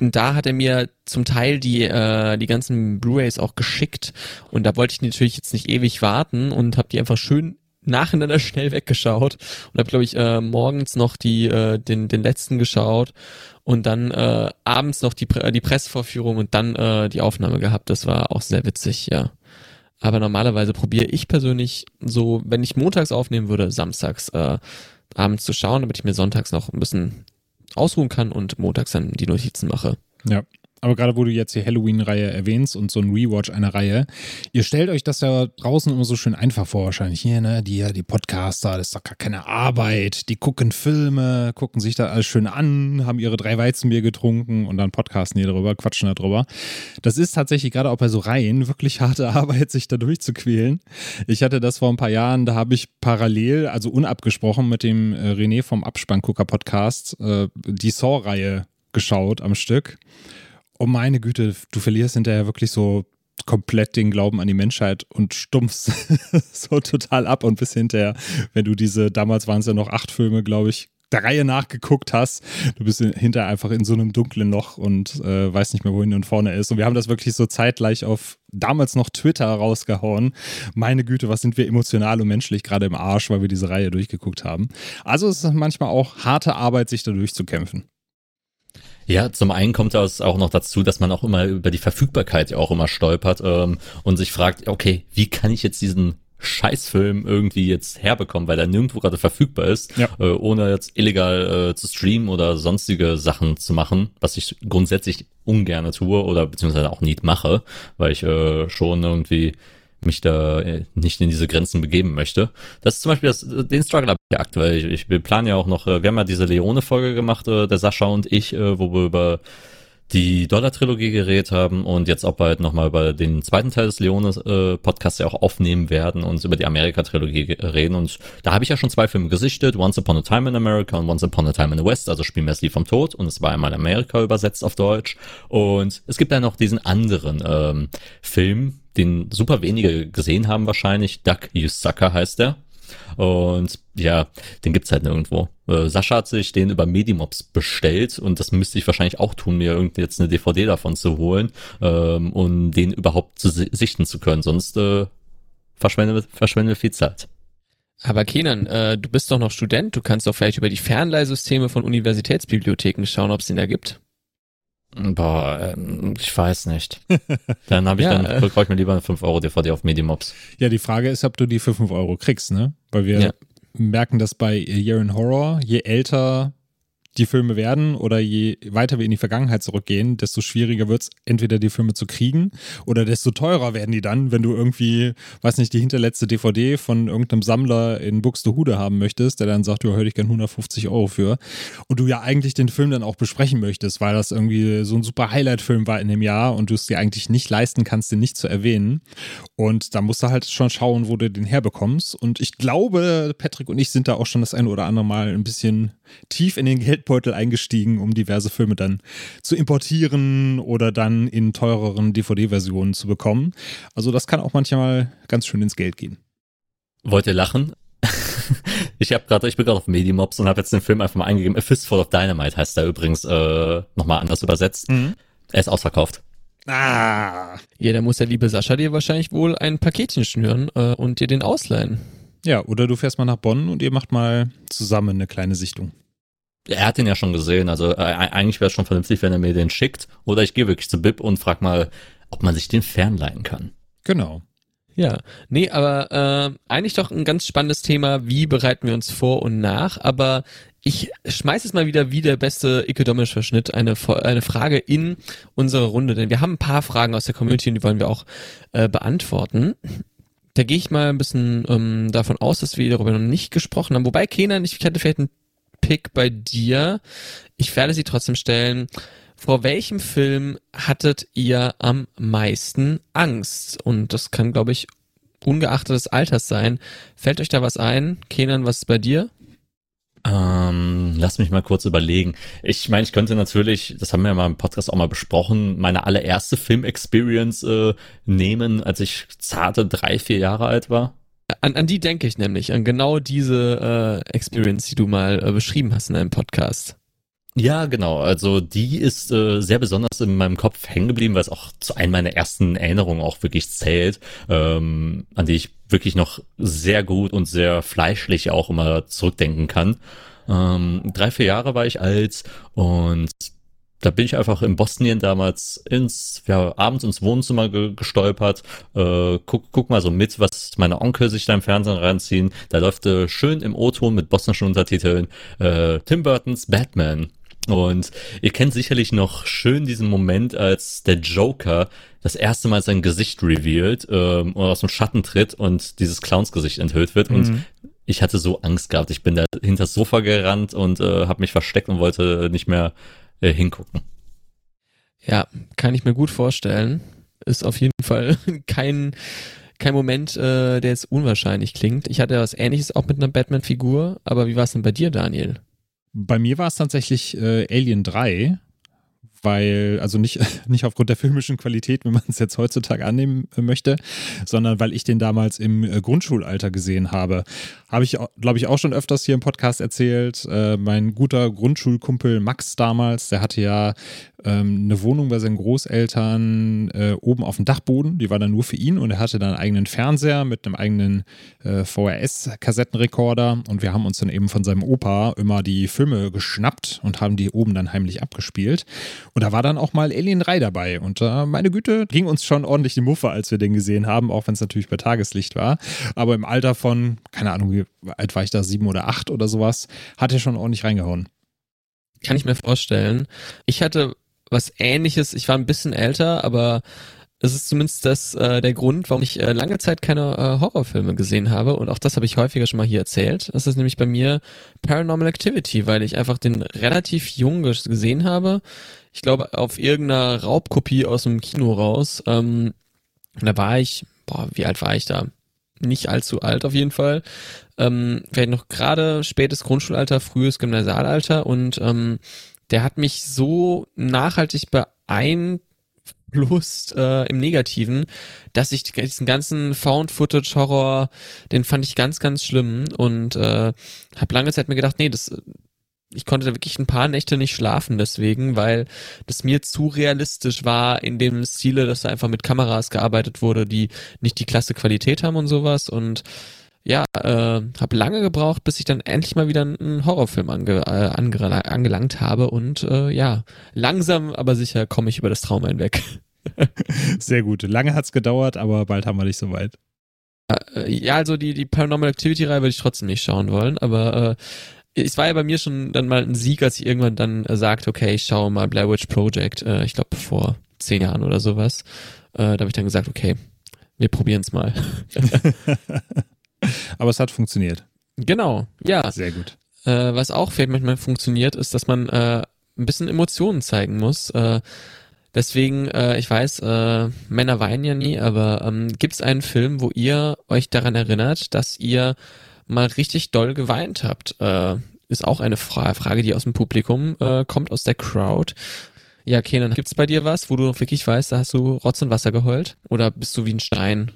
Speaker 2: Und da hat er mir zum Teil die äh, die ganzen Blu-rays auch geschickt. Und da wollte ich natürlich jetzt nicht ewig warten und habe die einfach schön nacheinander schnell weggeschaut und habe glaube ich äh, morgens noch die äh, den den letzten geschaut und dann äh, abends noch die Pre die Pressevorführung und dann äh, die Aufnahme gehabt. Das war auch sehr witzig, ja. Aber normalerweise probiere ich persönlich so, wenn ich montags aufnehmen würde, samstags äh, abends zu schauen, damit ich mir sonntags noch ein bisschen ausruhen kann und montags dann die Notizen mache.
Speaker 1: Ja. Aber gerade wo du jetzt die Halloween-Reihe erwähnst und so ein Rewatch einer Reihe, ihr stellt euch das ja draußen immer so schön einfach vor, wahrscheinlich. Hier, ne, die, die Podcaster, das ist doch gar keine Arbeit. Die gucken Filme, gucken sich da alles schön an, haben ihre drei Weizenbier getrunken und dann podcasten die darüber, quatschen da drüber. Das ist tatsächlich gerade auch bei so Reihen wirklich harte Arbeit, sich da durchzuquälen. Ich hatte das vor ein paar Jahren, da habe ich parallel, also unabgesprochen mit dem äh, René vom Abspanngucker-Podcast, äh, die Saw-Reihe geschaut am Stück. Oh meine Güte, du verlierst hinterher wirklich so komplett den Glauben an die Menschheit und stumpfst so total ab und bis hinterher, wenn du diese, damals waren es ja noch acht Filme, glaube ich, der Reihe nachgeguckt hast, du bist hinterher einfach in so einem dunklen Loch und äh, weißt nicht mehr, wohin und vorne ist. Und wir haben das wirklich so zeitgleich auf damals noch Twitter rausgehauen. Meine Güte, was sind wir emotional und menschlich gerade im Arsch, weil wir diese Reihe durchgeguckt haben. Also es ist manchmal auch harte Arbeit, sich da durchzukämpfen.
Speaker 3: Ja, zum einen kommt das auch noch dazu, dass man auch immer über die Verfügbarkeit ja auch immer stolpert ähm, und sich fragt, okay, wie kann ich jetzt diesen Scheißfilm irgendwie jetzt herbekommen, weil er nirgendwo gerade verfügbar ist,
Speaker 1: Ja.
Speaker 3: äh, ohne jetzt illegal äh, zu streamen oder sonstige Sachen zu machen, was ich grundsätzlich ungerne tue oder beziehungsweise auch nicht mache, weil ich äh, schon irgendwie mich da äh, nicht in diese Grenzen begeben möchte. Das ist zum Beispiel das, den Struggle habe ich aktuell. Ich, ich wir planen ja auch noch, äh, wir haben ja diese Leone-Folge gemacht, äh, der Sascha und ich, wo wir über die Dollar-Trilogie geredet haben und jetzt auch bald nochmal über den zweiten Teil des Leone-Podcasts ja auch aufnehmen werden und über die Amerika-Trilogie reden. Und da habe ich ja schon zwei Filme gesichtet, Once Upon a Time in America und Once Upon a Time in the West, also Spiel mir das Lied vom Tod und es war einmal Amerika übersetzt auf Deutsch. Und es gibt dann noch diesen anderen ähm, Film, den super wenige gesehen haben wahrscheinlich, Duck You Sucker heißt der. Und ja, den gibt's halt nirgendwo. Äh, Sascha hat sich den über Medimobs bestellt und das müsste ich wahrscheinlich auch tun, mir irgendwie jetzt eine DVD davon zu holen, ähm, um den überhaupt zu si sichten zu können. Sonst äh, verschwenden wir viel Zeit.
Speaker 2: Aber Kenan, äh, du bist doch noch Student, du kannst doch vielleicht über die Fernleihsysteme von Universitätsbibliotheken schauen, ob es den da gibt.
Speaker 3: Boah, ähm, ich weiß nicht. Dann habe ich
Speaker 2: Ja,
Speaker 3: dann,
Speaker 2: äh.
Speaker 3: brauche ich mir lieber eine 5 Euro DVD auf Medimobs.
Speaker 1: Ja, die Frage ist, ob du die für 5 Euro kriegst, ne? Weil wir
Speaker 2: Ja.
Speaker 1: merken das bei Year in Horror, je älter die Filme werden oder je weiter wir in die Vergangenheit zurückgehen, desto schwieriger wird es, entweder die Filme zu kriegen oder desto teurer werden die dann, wenn du irgendwie, weiß nicht, die hinterletzte DVD von irgendeinem Sammler in Buxtehude haben möchtest, der dann sagt, du höre ich gern 150 Euro für. Und du ja eigentlich den Film dann auch besprechen möchtest, weil das irgendwie so ein super Highlight-Film war in dem Jahr und du es dir eigentlich nicht leisten kannst, den nicht zu erwähnen. Und da musst du halt schon schauen, wo du den herbekommst. Und ich glaube, Patrick und ich sind da auch schon das eine oder andere Mal ein bisschen tief in den Geldbeutel eingestiegen, um diverse Filme dann zu importieren oder dann in teureren DVD-Versionen zu bekommen. Also das kann auch manchmal ganz schön ins Geld gehen.
Speaker 3: Wollt ihr lachen? ich habe gerade, ich bin gerade auf Medimobs und habe jetzt den Film einfach mal eingegeben. A Fistful of Dynamite heißt der übrigens äh, nochmal anders übersetzt. Mhm. Er ist ausverkauft.
Speaker 2: Ah. Ja, da muss der liebe Sascha dir wahrscheinlich wohl ein Paketchen schnüren äh, und dir den ausleihen.
Speaker 1: Ja, oder du fährst mal nach Bonn und ihr macht mal zusammen eine kleine Sichtung.
Speaker 3: Er hat den ja schon gesehen, also äh, eigentlich wäre es schon vernünftig, wenn er mir den schickt. Oder ich gehe wirklich zu Bib und frag mal, ob man sich den fernleihen kann.
Speaker 1: Genau.
Speaker 2: Ja, nee, aber äh, eigentlich doch ein ganz spannendes Thema, wie bereiten wir uns vor und nach, aber ich schmeiß es mal wieder wie der beste ökonomische Verschnitt eine, eine Frage in unsere Runde, denn wir haben ein paar Fragen aus der Community und die wollen wir auch äh, beantworten. Da gehe ich mal ein bisschen ähm, davon aus, dass wir darüber noch nicht gesprochen haben. Wobei, Kenan, ich hätte vielleicht einen Pick bei dir. Ich werde sie trotzdem stellen. Vor welchem Film hattet ihr am meisten Angst? Und das kann, glaube ich, ungeachtet des Alters sein. Fällt euch da was ein? Kenan, was ist bei dir?
Speaker 3: Ähm, lass mich mal kurz überlegen. Ich meine, ich könnte natürlich, das haben wir ja mal im Podcast auch mal besprochen, meine allererste Film-Experience äh, nehmen, als ich zarte drei, vier Jahre alt war.
Speaker 2: An, an die denke ich nämlich, an genau diese äh, Experience, die du mal äh, beschrieben hast in einem Podcast.
Speaker 3: Ja, genau. Also die ist äh, sehr besonders in meinem Kopf hängen geblieben, weil es auch zu einem meiner ersten Erinnerungen auch wirklich zählt, ähm, an die ich wirklich noch sehr gut und sehr fleischlich auch immer zurückdenken kann. Ähm, drei, vier Jahre war ich alt und da bin ich einfach in Bosnien damals ins, ja, abends ins Wohnzimmer ge gestolpert, äh, guck, guck mal so mit, was meine Onkel sich da im Fernsehen reinziehen. Da läuft äh, schön im O-Ton mit bosnischen Untertiteln äh, Tim Burtons Batman. Und ihr kennt sicherlich noch schön diesen Moment, als der Joker das erste Mal sein Gesicht revealed ähm, und aus dem Schatten tritt und dieses Clownsgesicht enthüllt wird. Mhm. Und ich hatte so Angst gehabt. Ich bin da hinter das Sofa gerannt und äh, habe mich versteckt und wollte nicht mehr äh, hingucken.
Speaker 2: Ja, kann ich mir gut vorstellen. Ist auf jeden Fall kein, kein Moment, äh, der jetzt unwahrscheinlich klingt. Ich hatte was ähnliches auch mit einer Batman-Figur, aber wie war es denn bei dir, Daniel?
Speaker 1: Bei mir war es tatsächlich äh, Alien 3 weil, also nicht, nicht aufgrund der filmischen Qualität, wenn man es jetzt heutzutage annehmen äh, möchte, sondern weil ich den damals im äh, Grundschulalter gesehen habe. Habe ich, glaube ich, auch schon öfters hier im Podcast erzählt. Äh, mein guter Grundschulkumpel Max damals, der hatte ja ähm, eine Wohnung bei seinen Großeltern äh, oben auf dem Dachboden. Die war dann nur für ihn und er hatte dann einen eigenen Fernseher mit einem eigenen äh, VHS-Kassettenrekorder und wir haben uns dann eben von seinem Opa immer die Filme geschnappt und haben die oben dann heimlich abgespielt. Und da war dann auch mal Alien 3 dabei. Und äh, meine Güte, ging uns schon ordentlich die Muffe, als wir den gesehen haben, auch wenn es natürlich bei Tageslicht war. Aber im Alter von, keine Ahnung, wie alt war ich da, sieben oder acht oder sowas, hat er schon ordentlich reingehauen.
Speaker 2: Kann ich mir vorstellen. Ich hatte was ähnliches, ich war ein bisschen älter, aber es ist zumindest das äh, der Grund, warum ich äh, lange Zeit keine äh, Horrorfilme gesehen habe und auch das habe ich häufiger schon mal hier erzählt. Das ist nämlich bei mir Paranormal Activity, weil ich einfach den relativ jung gesehen habe. Ich glaube auf irgendeiner Raubkopie aus dem Kino raus. Ähm, da war ich, boah, wie alt war ich da? Nicht allzu alt auf jeden Fall. Ähm, vielleicht noch gerade spätes Grundschulalter, frühes Gymnasialalter und ähm, der hat mich so nachhaltig beeindruckt Lust äh, im Negativen, dass ich diesen ganzen Found-Footage-Horror, den fand ich ganz, ganz schlimm und äh, habe lange Zeit mir gedacht, nee, das ich konnte da wirklich ein paar Nächte nicht schlafen deswegen, weil das mir zu realistisch war in dem Stile, dass da einfach mit Kameras gearbeitet wurde, die nicht die klasse Qualität haben und sowas und ja, äh, habe lange gebraucht, bis ich dann endlich mal wieder einen Horrorfilm ange, äh, ange, angelangt habe und äh, ja, langsam aber sicher komme ich über das Trauma hinweg.
Speaker 1: Sehr gut. Lange hat's gedauert, aber bald haben wir dich soweit.
Speaker 2: Äh, ja, also die, die Paranormal Activity-Reihe würde ich trotzdem nicht schauen wollen, aber äh, es war ja bei mir schon dann mal ein Sieg, als ich irgendwann dann äh, sagte, okay, ich schaue mal Blair Witch Project, äh, ich glaube vor zehn Jahren oder sowas. Äh, da habe ich dann gesagt, okay, wir probieren es mal.
Speaker 1: Aber es hat funktioniert.
Speaker 2: Genau, ja.
Speaker 1: Sehr gut.
Speaker 2: Äh, was auch vielleicht manchmal funktioniert, ist, dass man äh, ein bisschen Emotionen zeigen muss. Äh, deswegen, äh, ich weiß, äh, Männer weinen ja nie, aber ähm, gibt es einen Film, wo ihr euch daran erinnert, dass ihr mal richtig doll geweint habt? Äh, ist auch eine Fra Frage, die aus dem Publikum kommt, aus der Crowd. Ja, Kenan, gibt's bei dir was, wo du wirklich weißt, da hast du Rotz und Wasser geheult? Oder bist du wie ein Stein?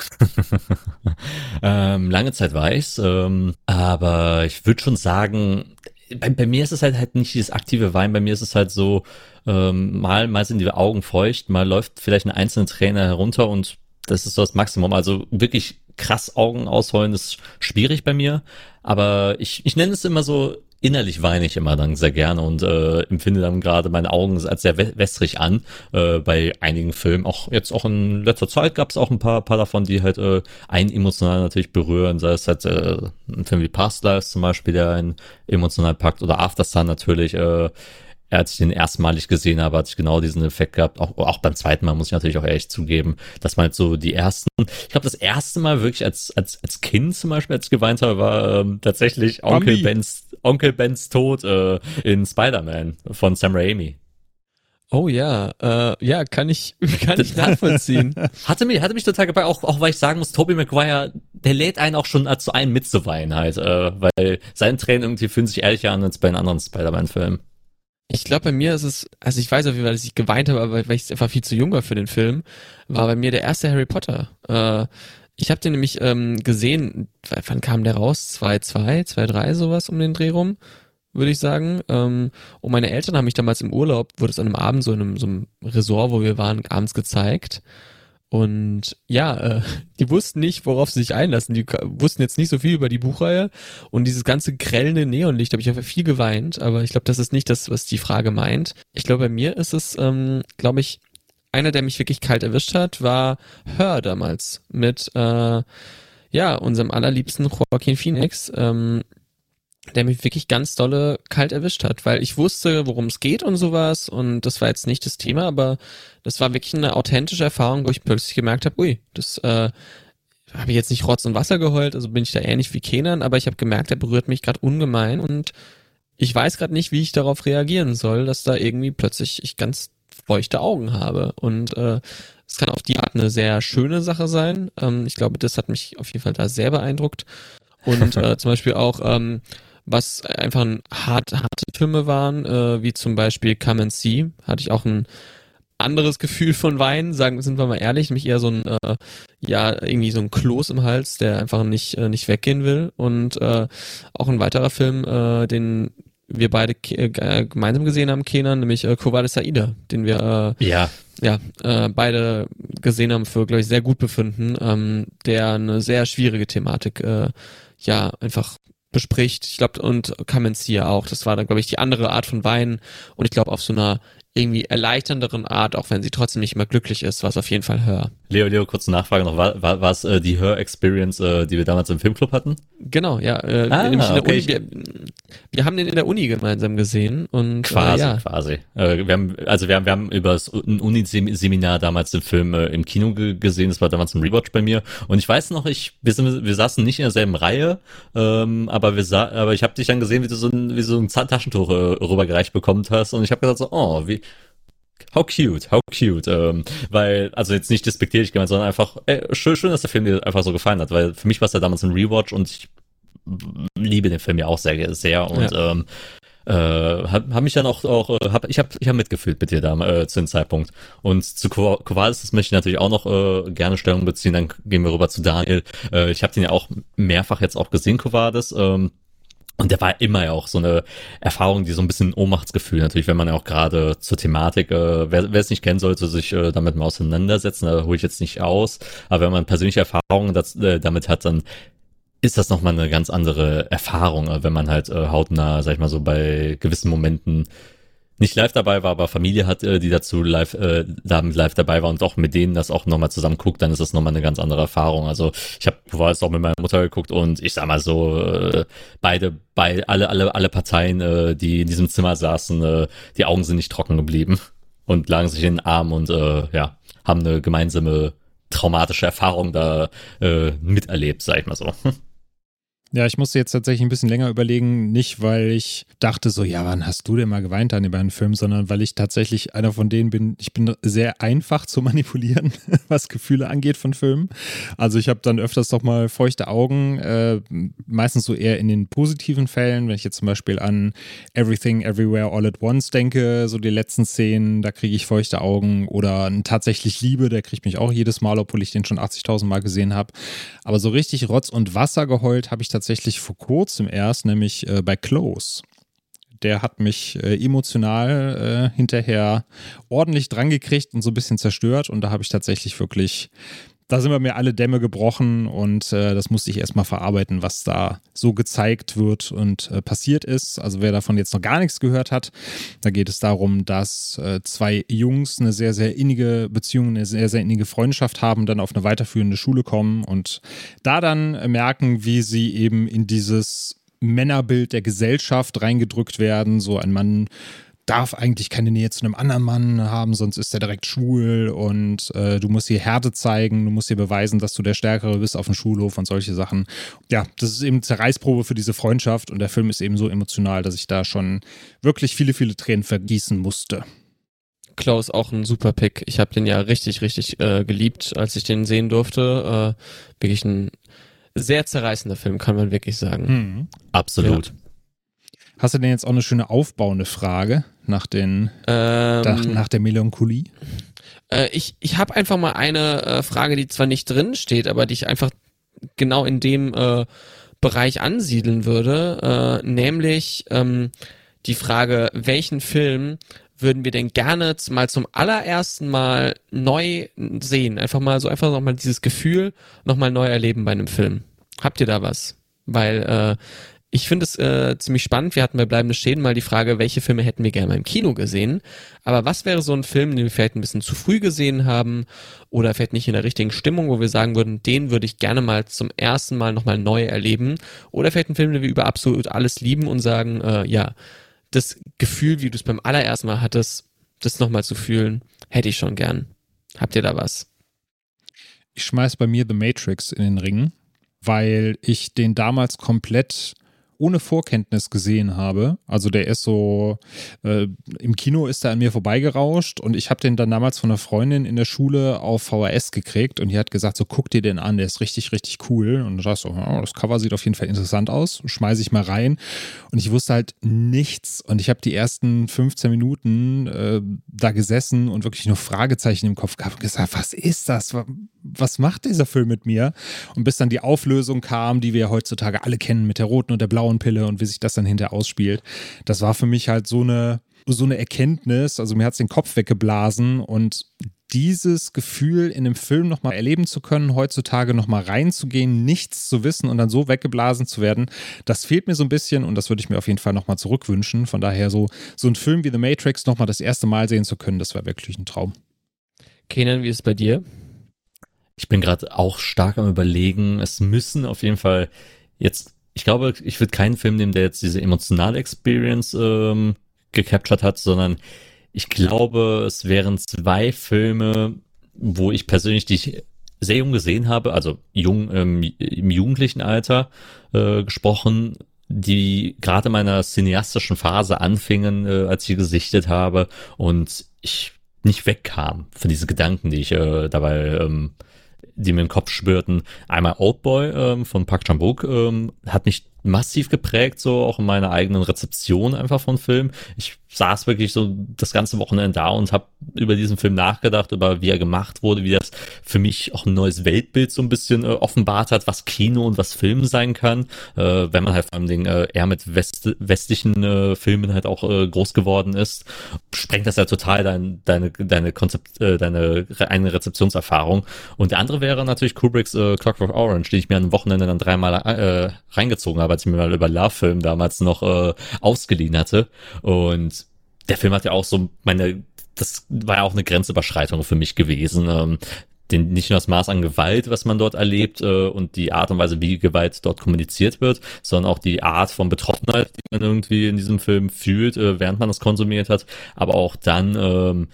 Speaker 3: ähm, lange Zeit ich's, ähm, aber ich würde schon sagen, bei, bei, mir ist es halt halt nicht dieses aktive Wein, bei mir ist es halt so, ähm, mal, mal sind die Augen feucht, mal läuft vielleicht eine einzelne Träne herunter und das ist so das Maximum. Also wirklich krass Augen ausheulen ist schwierig bei mir, aber ich, ich nenne es immer so innerlich weine ich immer dann sehr gerne und äh, empfinde dann gerade meine Augen als sehr wässrig an. Äh, bei einigen Filmen, auch jetzt auch in letzter Zeit gab es auch ein paar, paar davon, die halt äh, einen emotional natürlich berühren, sei es halt äh, ein Film wie Past Lives zum Beispiel, der einen emotional packt oder After Sun natürlich. Äh, als ich den erstmalig gesehen habe, hatte ich genau diesen Effekt gehabt. Auch, auch beim zweiten Mal muss ich natürlich auch ehrlich zugeben, dass man halt so die ersten, ich glaube, das erste Mal wirklich als, als, als Kind zum Beispiel, als ich geweint habe, war ähm, tatsächlich Onkel Bambi. Bens, Onkel Bens Tod äh, in Spider-Man von Sam Raimi.
Speaker 2: Oh ja, äh, ja, kann ich, kann ich nachvollziehen.
Speaker 3: hatte mich, hatte mich total dabei, auch, auch weil ich sagen muss, Tobey Maguire, der lädt einen auch schon zu einem mitzuweinen halt, äh, weil seine Tränen irgendwie fühlen sich ehrlicher an als bei einem anderen Spider-Man-Film.
Speaker 2: Ich glaube, bei mir ist es, also ich weiß auf jeden Fall, dass ich geweint habe, aber weil ich einfach viel zu jung war für den Film, war bei mir der erste Harry Potter. Äh, ich habe den nämlich ähm, gesehen, wann kam der raus? 2-2, 2-3, sowas um den Dreh rum, würde ich sagen. Ähm, und meine Eltern haben mich damals im Urlaub, wurde es an einem Abend so in einem, so einem Resort, wo wir waren, abends gezeigt. Und ja, äh, die wussten nicht, worauf sie sich einlassen. Die wussten jetzt nicht so viel über die Buchreihe. Und dieses ganze grellende Neonlicht habe ich einfach viel geweint. Aber ich glaube, das ist nicht das, was die Frage meint. Ich glaube, bei mir ist es, ähm, glaube ich, einer, der mich wirklich kalt erwischt hat, war Hör damals mit äh, ja unserem allerliebsten Joaquin Phoenix. Ähm, der mich wirklich ganz dolle kalt erwischt hat, weil ich wusste, worum es geht und sowas und das war jetzt nicht das Thema, aber das war wirklich eine authentische Erfahrung, wo ich plötzlich gemerkt habe, ui, das äh, habe ich jetzt nicht Rotz und Wasser geheult, also bin ich da ähnlich wie Kenan, aber ich habe gemerkt, er berührt mich gerade ungemein und ich weiß gerade nicht, wie ich darauf reagieren soll, dass da irgendwie plötzlich ich ganz feuchte Augen habe und äh, es kann auf die Art eine sehr schöne Sache sein. Ähm, ich glaube, das hat mich auf jeden Fall da sehr beeindruckt und äh, zum Beispiel auch ähm, was einfach ein hart, harte Filme waren, äh, wie zum Beispiel Come and See, hatte ich auch ein anderes Gefühl von Wein, sagen sind wir mal ehrlich, mich eher so ein äh, ja irgendwie so ein Kloß im Hals, der einfach nicht äh, nicht weggehen will. Und äh, auch ein weiterer Film, äh, den wir beide äh, gemeinsam gesehen haben, Kenan, nämlich äh, Kovale Saida, den wir äh,
Speaker 3: ja.
Speaker 2: ja äh, beide gesehen haben für glaube ich sehr gut befinden, ähm, der eine sehr schwierige Thematik äh, ja einfach bespricht. Ich glaube, und Kamenzier auch. Das war dann, glaube ich, die andere Art von Wein. Und ich glaube, auf so einer irgendwie erleichternderen Art, auch wenn sie trotzdem nicht mehr glücklich ist, was auf jeden Fall Hör.
Speaker 3: Leo, Leo, kurze Nachfrage noch. War, war, war es äh, die Hör-Experience, äh, die wir damals im Filmclub hatten?
Speaker 2: Genau, ja. Äh, ah, okay. Uni, wir, wir, haben den in der Uni gemeinsam gesehen und
Speaker 3: äh, quasi,
Speaker 2: ja.
Speaker 3: quasi. Äh, wir haben, also wir haben, wir haben über das Uni-Seminar damals den Film äh, im Kino gesehen. Das war damals ein Rewatch bei mir. Und ich weiß noch, ich, wir, sind, wir saßen nicht in derselben Reihe, ähm, aber wir sa aber ich habe dich dann gesehen, wie du so ein, wie so ein Taschentuch rübergereicht bekommen hast. Und ich habe gesagt so, oh, wie How cute, how cute. Ähm, weil, also jetzt nicht despektierlich gemeint, sondern einfach, ey, schön, schön, dass der Film dir einfach so gefallen hat, weil für mich war es ja damals ein Rewatch und ich liebe den Film ja auch sehr, sehr und ja. ähm, äh, hab, hab mich dann auch, auch äh, hab, ich habe ich hab mitgefühlt mit dir da äh, zu dem Zeitpunkt. Und zu Kovalis, das möchte ich natürlich auch noch äh, gerne Stellung beziehen, dann gehen wir rüber zu Daniel. Äh, ich habe den ja auch mehrfach jetzt auch gesehen, Kovalis. Ähm, und der war immer ja auch so eine Erfahrung, die so ein bisschen Ohnmachtsgefühl natürlich, wenn man ja auch gerade zur Thematik, äh, wer, wer es nicht kennen sollte, sich äh, damit mal auseinandersetzen, da hole ich jetzt nicht aus. Aber wenn man persönliche Erfahrungen das, äh, damit hat, dann ist das nochmal eine ganz andere Erfahrung, äh, wenn man halt äh, hautnah, sag ich mal so, bei gewissen Momenten nicht live dabei war, aber Familie hat, äh, die dazu live, äh, live dabei war und auch mit denen das auch nochmal zusammen guckt, dann ist das nochmal eine ganz andere Erfahrung. Also ich habe jetzt auch mit meiner Mutter geguckt und ich sag mal so, äh, beide, bei alle, alle, alle Parteien, äh, die in diesem Zimmer saßen, äh, die Augen sind nicht trocken geblieben und lagen sich in den Arm und äh, ja, haben eine gemeinsame traumatische Erfahrung da äh, miterlebt, sag ich mal so.
Speaker 1: Ja, ich musste jetzt tatsächlich ein bisschen länger überlegen, nicht weil ich dachte so, ja, wann hast du denn mal geweint an den beiden Filmen, sondern weil ich tatsächlich einer von denen bin, ich bin sehr einfach zu manipulieren, was Gefühle angeht von Filmen. Also ich habe dann öfters doch mal feuchte Augen, äh, meistens so eher in den positiven Fällen, wenn ich jetzt zum Beispiel an Everything Everywhere All at Once denke, so die letzten Szenen, da kriege ich feuchte Augen oder tatsächlich Liebe, der kriegt mich auch jedes Mal, obwohl ich den schon 80.000 Mal gesehen habe. Aber so richtig Rotz und Wasser geheult habe ich tatsächlich tatsächlich vor kurzem erst, nämlich äh, bei Close. Der hat mich äh, emotional äh, hinterher ordentlich drangekriegt und so ein bisschen zerstört. Und da habe ich tatsächlich wirklich da sind bei mir alle Dämme gebrochen und äh, das musste ich erstmal verarbeiten, was da so gezeigt wird und äh, passiert ist. Also wer davon jetzt noch gar nichts gehört hat, da geht es darum, dass äh, zwei Jungs eine sehr, sehr innige Beziehung, eine sehr, sehr innige Freundschaft haben, dann auf eine weiterführende Schule kommen und da dann merken, wie sie eben in dieses Männerbild der Gesellschaft reingedrückt werden. So ein Mann darf eigentlich keine Nähe zu einem anderen Mann haben, sonst ist er direkt schwul und äh, du musst hier Härte zeigen, du musst hier beweisen, dass du der Stärkere bist auf dem Schulhof und solche Sachen. Ja, das ist eben Zerreißprobe für diese Freundschaft und der Film ist eben so emotional, dass ich da schon wirklich viele, viele Tränen vergießen musste.
Speaker 2: Klaus auch ein super Pick. Ich habe den ja richtig, richtig äh, geliebt, als ich den sehen durfte. Äh, wirklich ein sehr zerreißender Film, kann man wirklich sagen.
Speaker 3: Mhm. Absolut.
Speaker 1: Ja. Hast du denn jetzt auch eine schöne aufbauende Frage nach, den, ähm, nach, nach der Melancholie?
Speaker 2: Äh, ich ich habe einfach mal eine äh, Frage, die zwar nicht drin steht, aber die ich einfach genau in dem äh, Bereich ansiedeln würde, äh, nämlich ähm, die Frage, welchen Film würden wir denn gerne mal zum allerersten Mal neu sehen? Einfach mal so einfach nochmal dieses Gefühl nochmal neu erleben bei einem Film. Habt ihr da was? Weil äh, ich finde es äh, ziemlich spannend. Wir hatten bei Bleibende Schäden mal die Frage, welche Filme hätten wir gerne mal im Kino gesehen. Aber was wäre so ein Film, den wir vielleicht ein bisschen zu früh gesehen haben oder vielleicht nicht in der richtigen Stimmung, wo wir sagen würden, den würde ich gerne mal zum ersten Mal nochmal neu erleben. Oder vielleicht ein Film, den wir über absolut alles lieben und sagen, äh, ja, das Gefühl, wie du es beim allerersten Mal hattest, das nochmal zu fühlen, hätte ich schon gern. Habt ihr da was?
Speaker 1: Ich schmeiß bei mir The Matrix in den Ring, weil ich den damals komplett ohne Vorkenntnis gesehen habe. Also der ist so, äh, im Kino ist er an mir vorbeigerauscht und ich habe den dann damals von einer Freundin in der Schule auf VHS gekriegt und die hat gesagt, so guck dir den an, der ist richtig, richtig cool. Und da ich so, oh, das Cover sieht auf jeden Fall interessant aus, schmeiße ich mal rein. Und ich wusste halt nichts und ich habe die ersten 15 Minuten äh, da gesessen und wirklich nur Fragezeichen im Kopf gehabt und gesagt, was ist das? Was macht dieser Film mit mir? Und bis dann die Auflösung kam, die wir heutzutage alle kennen mit der roten und der blauen Frauenpille und wie sich das dann hinterher ausspielt. Das war für mich halt so eine, so eine Erkenntnis. Also mir hat es den Kopf weggeblasen und dieses Gefühl in dem Film nochmal erleben zu können, heutzutage nochmal reinzugehen, nichts zu wissen und dann so weggeblasen zu werden, das fehlt mir so ein bisschen und das würde ich mir auf jeden Fall nochmal zurückwünschen. Von daher so, so ein Film wie The Matrix nochmal das erste Mal sehen zu können, das war wirklich ein Traum.
Speaker 2: Kenan, wie ist es bei dir?
Speaker 3: Ich bin gerade auch stark am überlegen. Es müssen auf jeden Fall jetzt ich glaube, ich würde keinen Film nehmen, der jetzt diese emotionale Experience ähm, gecaptured hat, sondern ich glaube, es wären zwei Filme, wo ich persönlich die sehr jung gesehen habe, also jung ähm, im jugendlichen Alter äh, gesprochen, die gerade meiner cineastischen Phase anfingen, äh, als ich gesichtet habe und ich nicht wegkam von diesen Gedanken, die ich äh, dabei ähm, die mir im Kopf spürten. Einmal Oldboy ähm, von Park Chan-wook ähm, hat mich massiv geprägt, so auch in meiner eigenen Rezeption einfach von Film. Ich saß wirklich so das ganze Wochenende da und habe über diesen Film nachgedacht, über wie er gemacht wurde, wie das für mich auch ein neues Weltbild so ein bisschen äh, offenbart hat, was Kino und was Film sein kann, äh, wenn man halt vor allem den, äh, eher mit West westlichen äh, Filmen halt auch äh, groß geworden ist, sprengt das ja total dein, deine deine Konzept, äh, deine eine Rezeptionserfahrung. Und der andere wäre natürlich Kubricks äh, Clockwork Orange, den ich mir am Wochenende dann dreimal äh, reingezogen habe, als ich mir mal über Love Film damals noch äh, ausgeliehen hatte und der Film hat ja auch so meine, das war ja auch eine Grenzüberschreitung für mich gewesen. Ähm, den, nicht nur das Maß an Gewalt, was man dort erlebt äh, und die Art und Weise, wie Gewalt dort kommuniziert wird, sondern auch die Art von Betroffenheit, die man irgendwie in diesem Film fühlt, äh, während man das konsumiert hat, aber auch dann, ähm,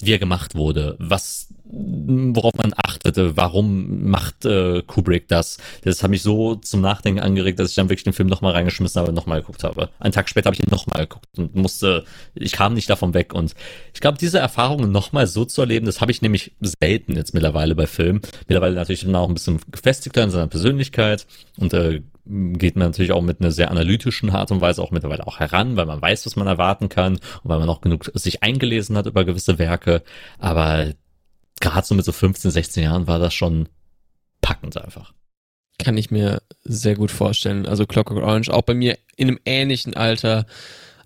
Speaker 3: wie er gemacht wurde, was worauf man achtete, warum macht äh, Kubrick das? Das hat mich so zum Nachdenken angeregt, dass ich dann wirklich den Film nochmal reingeschmissen habe und nochmal geguckt habe. Einen Tag später habe ich ihn nochmal geguckt und musste, ich kam nicht davon weg. Und ich glaube, diese Erfahrungen nochmal so zu erleben, das habe ich nämlich selten jetzt mittlerweile bei Filmen. Mittlerweile natürlich auch ein bisschen gefestigter in seiner Persönlichkeit und äh, geht man natürlich auch mit einer sehr analytischen Art und Weise auch mittlerweile auch heran, weil man weiß, was man erwarten kann und weil man auch genug sich eingelesen hat über gewisse Werke. Aber gerade so mit so 15, 16 Jahren war das schon packend einfach.
Speaker 2: Kann ich mir sehr gut vorstellen. Also Clockwork Orange, auch bei mir in einem ähnlichen Alter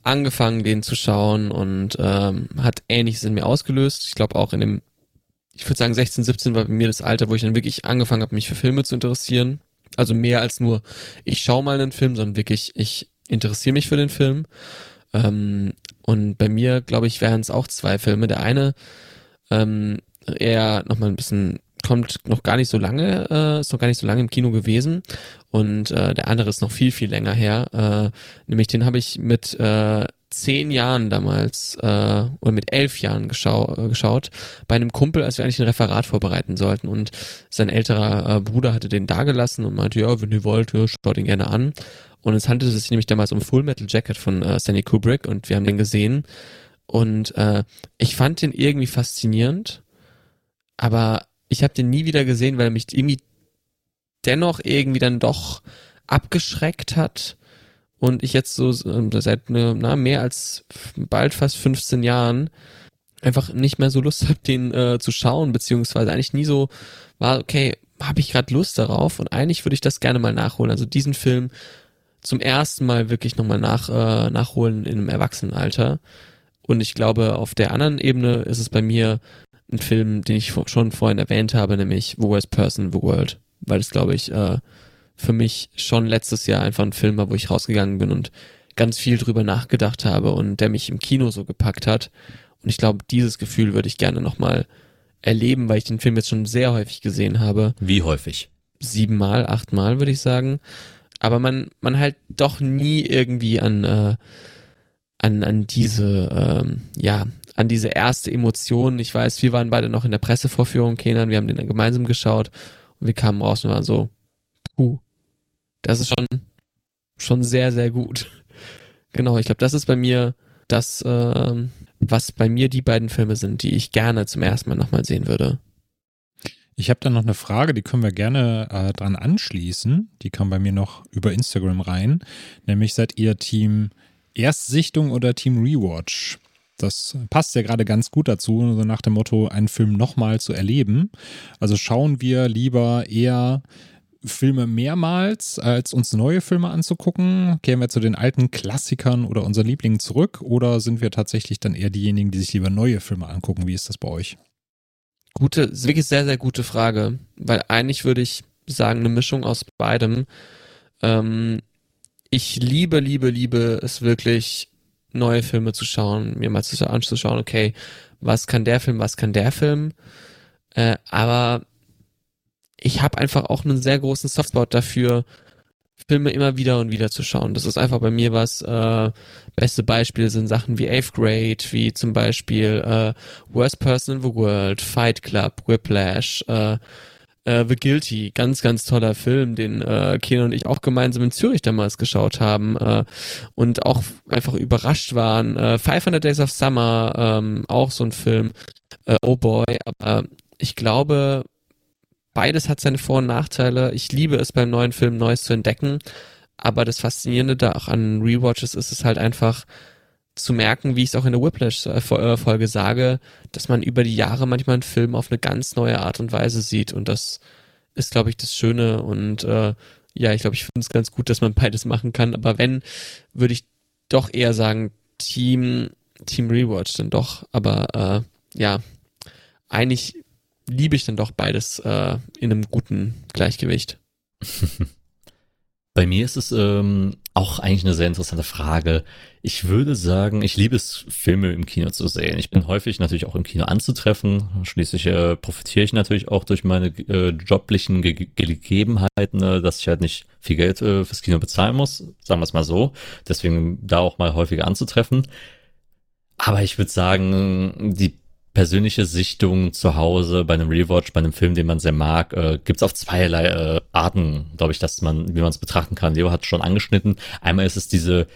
Speaker 2: angefangen, den zu schauen und ähm, hat ähnliches in mir ausgelöst. Ich glaube auch in dem, ich würde sagen 16, 17 war bei mir das Alter, wo ich dann wirklich angefangen habe, mich für Filme zu interessieren. Also mehr als nur, ich schaue mal einen Film, sondern wirklich, ich interessiere mich für den Film. Ähm, und bei mir, glaube ich, wären es auch zwei Filme. Der eine ähm, er nochmal ein bisschen kommt noch gar nicht so lange, äh, ist noch gar nicht so lange im Kino gewesen und äh, der andere ist noch viel, viel länger her. Äh, nämlich den habe ich mit äh, zehn Jahren damals äh, oder mit elf Jahren geschau äh, geschaut bei einem Kumpel, als wir eigentlich ein Referat vorbereiten sollten. Und sein älterer äh, Bruder hatte den dagelassen und meinte, ja, wenn ihr wollt, ja, schaut ihn gerne an. Und es handelte sich nämlich damals um Full Metal Jacket von äh, Stanley Kubrick und wir haben den gesehen. Und äh, ich fand den irgendwie faszinierend aber ich habe den nie wieder gesehen, weil er mich irgendwie dennoch irgendwie dann doch abgeschreckt hat und ich jetzt so ähm, seit ne, na, mehr als bald fast 15 Jahren einfach nicht mehr so Lust habe, den äh, zu schauen, beziehungsweise eigentlich nie so war, okay, habe ich gerade Lust darauf und eigentlich würde ich das gerne mal nachholen. Also diesen Film zum ersten Mal wirklich nochmal nach, äh, nachholen in einem Erwachsenenalter. Und ich glaube, auf der anderen Ebene ist es bei mir ein Film, den ich schon vorhin erwähnt habe, nämlich Worst Person in the World, weil es, glaube ich, äh, für mich schon letztes Jahr einfach ein Film war, wo ich rausgegangen bin und ganz viel drüber nachgedacht habe und der mich im Kino so gepackt hat. Und ich glaube, dieses Gefühl würde ich gerne nochmal erleben, weil ich den Film jetzt schon sehr häufig gesehen habe.
Speaker 3: Wie häufig?
Speaker 2: Siebenmal, achtmal würde ich sagen. Aber man, man halt doch nie irgendwie an, äh, an, an diese, ähm, ja, an diese erste Emotion. Ich weiß, wir waren beide noch in der Pressevorführung, Kenan, wir haben den dann gemeinsam geschaut und wir kamen raus und waren so, puh, das ist schon, schon sehr, sehr gut. Genau, ich glaube, das ist bei mir das, äh, was bei mir die beiden Filme sind, die ich gerne zum ersten Mal nochmal sehen würde.
Speaker 1: Ich habe da noch eine Frage, die können wir gerne äh, dran anschließen. Die kam bei mir noch über Instagram rein. Nämlich seid ihr Team Erstsichtung oder Team Rewatch? Das passt ja gerade ganz gut dazu, so nach dem Motto, einen Film nochmal zu erleben. Also schauen wir lieber eher Filme mehrmals, als uns neue Filme anzugucken? Kehren wir zu den alten Klassikern oder unseren Lieblingen zurück? Oder sind wir tatsächlich dann eher diejenigen, die sich lieber neue Filme angucken? Wie ist das bei euch?
Speaker 2: Gute, wirklich sehr, sehr gute Frage. Weil eigentlich würde ich sagen, eine Mischung aus beidem. Ähm, ich liebe, liebe, liebe es wirklich, neue Filme zu schauen, mir mal zu, anzuschauen, okay, was kann der Film, was kann der Film. Äh, aber ich habe einfach auch einen sehr großen Softspot dafür, Filme immer wieder und wieder zu schauen. Das ist einfach bei mir was. Äh, beste Beispiele sind Sachen wie Eighth Grade, wie zum Beispiel äh, Worst Person in the World, Fight Club, Whiplash, äh, äh, The Guilty, ganz, ganz toller Film, den äh, Keno und ich auch gemeinsam in Zürich damals geschaut haben äh, und auch einfach überrascht waren. Äh, 500 Days of Summer, ähm, auch so ein Film. Äh, oh boy, aber ich glaube, beides hat seine Vor- und Nachteile. Ich liebe es beim neuen Film Neues zu entdecken, aber das Faszinierende da auch an Rewatches ist es halt einfach, zu merken, wie ich es auch in der Whiplash-Folge sage, dass man über die Jahre manchmal einen Film auf eine ganz neue Art und Weise sieht. Und das ist, glaube ich, das Schöne. Und äh, ja, ich glaube, ich finde es ganz gut, dass man beides machen kann. Aber wenn, würde ich doch eher sagen, Team, Team Rewatch dann doch. Aber äh, ja, eigentlich liebe ich dann doch beides äh, in einem guten Gleichgewicht.
Speaker 3: Bei mir ist es ähm, auch eigentlich eine sehr interessante Frage. Ich würde sagen, ich liebe es, Filme im Kino zu sehen. Ich bin häufig natürlich auch im Kino anzutreffen. Schließlich äh, profitiere ich natürlich auch durch meine äh, joblichen Ge Gegebenheiten, äh, dass ich halt nicht viel Geld äh, fürs Kino bezahlen muss, sagen wir es mal so. Deswegen da auch mal häufiger anzutreffen. Aber ich würde sagen, die persönliche Sichtung zu Hause bei einem Rewatch, bei einem Film, den man sehr mag, äh, gibt auf zweierlei äh, Arten, glaube ich, dass man, wie man es betrachten kann. Leo hat schon angeschnitten. Einmal ist es diese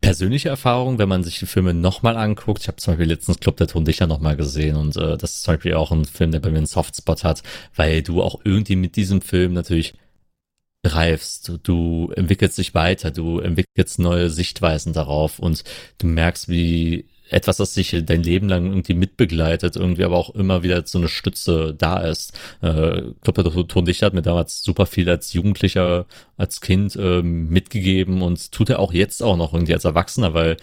Speaker 3: persönliche Erfahrung, wenn man sich die Filme nochmal anguckt. Ich habe zum Beispiel letztens Club der Tondichter nochmal gesehen und äh, das ist zum Beispiel auch ein Film, der bei mir einen Softspot hat, weil du auch irgendwie mit diesem Film natürlich reifst, du entwickelst dich weiter, du entwickelst neue Sichtweisen darauf und du merkst, wie etwas, das sich dein Leben lang irgendwie mitbegleitet, irgendwie aber auch immer wieder so eine Stütze da ist. Äh, ich glaube, der Ton Dichter hat mir damals super viel als Jugendlicher, als Kind äh, mitgegeben und tut er auch jetzt auch noch irgendwie als Erwachsener, weil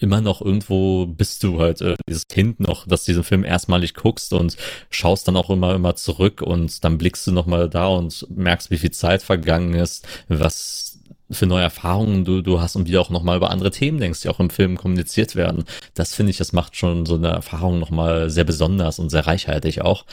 Speaker 3: immer noch irgendwo bist du halt äh, dieses Kind noch, dass diesen Film erstmalig guckst und schaust dann auch immer immer zurück und dann blickst du noch mal da und merkst, wie viel Zeit vergangen ist, was für neue Erfahrungen du, du hast und wie auch nochmal über andere Themen denkst, die auch im Film kommuniziert werden. Das finde ich, das macht schon so eine Erfahrung nochmal sehr besonders und sehr reichhaltig auch.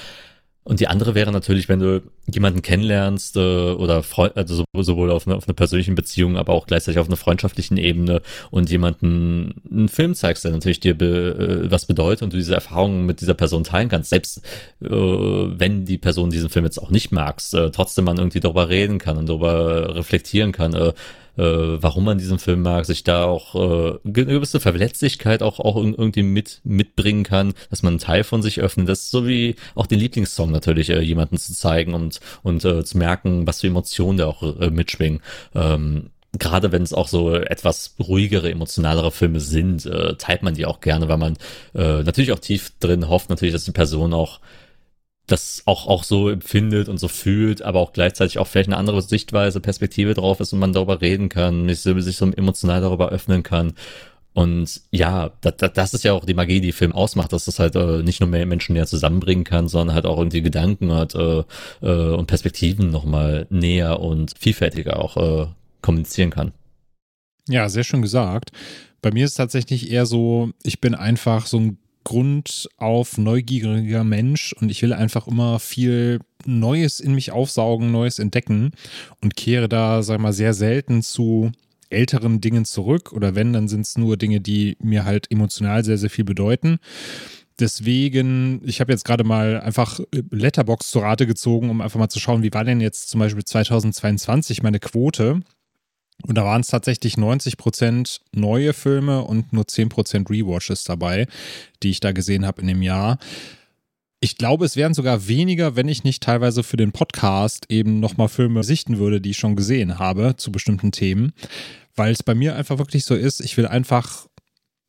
Speaker 3: Und die andere wäre natürlich, wenn du jemanden kennenlernst äh, oder Freund, also sowohl auf eine, auf eine persönlichen Beziehung, aber auch gleichzeitig auf einer freundschaftlichen Ebene und jemanden einen Film zeigst, der natürlich dir be, äh, was bedeutet und du diese Erfahrungen mit dieser Person teilen kannst, selbst äh, wenn die Person diesen Film jetzt auch nicht magst, äh, trotzdem man irgendwie darüber reden kann und darüber reflektieren kann. Äh, äh, warum man diesen Film mag, sich da auch äh, gewisse Verletzlichkeit auch, auch irgendwie mit, mitbringen kann, dass man einen Teil von sich öffnet. Das ist so wie auch den Lieblingssong natürlich äh, jemanden zu zeigen und, und äh, zu merken, was für Emotionen da auch äh, mitschwingen. Ähm, gerade wenn es auch so etwas ruhigere, emotionalere Filme sind, äh, teilt man die auch gerne, weil man äh, natürlich auch tief drin hofft, natürlich, dass die Person auch das auch, auch so empfindet und so fühlt, aber auch gleichzeitig auch vielleicht eine andere Sichtweise, Perspektive drauf ist und man darüber reden kann, sich so, emotional darüber öffnen kann. Und ja, das, das ist ja auch die Magie, die Film ausmacht, dass das halt äh, nicht nur mehr Menschen näher zusammenbringen kann, sondern halt auch irgendwie Gedanken hat äh, äh, und Perspektiven nochmal näher und vielfältiger auch äh, kommunizieren kann.
Speaker 1: Ja, sehr schön gesagt. Bei mir ist es tatsächlich eher so, ich bin einfach so ein Grund auf neugieriger Mensch und ich will einfach immer viel Neues in mich aufsaugen, Neues entdecken und kehre da, sag mal, sehr selten zu älteren Dingen zurück oder wenn, dann sind es nur Dinge, die mir halt emotional sehr, sehr viel bedeuten. Deswegen, ich habe jetzt gerade mal einfach Letterbox zur Rate gezogen, um einfach mal zu schauen, wie war denn jetzt zum Beispiel 2022 meine Quote. Und da waren es tatsächlich 90 Prozent neue Filme und nur 10 Prozent Rewatches dabei, die ich da gesehen habe in dem Jahr. Ich glaube, es wären sogar weniger, wenn ich nicht teilweise für den Podcast eben nochmal Filme sichten würde, die ich schon gesehen habe zu bestimmten Themen, weil es bei mir einfach wirklich so ist, ich will einfach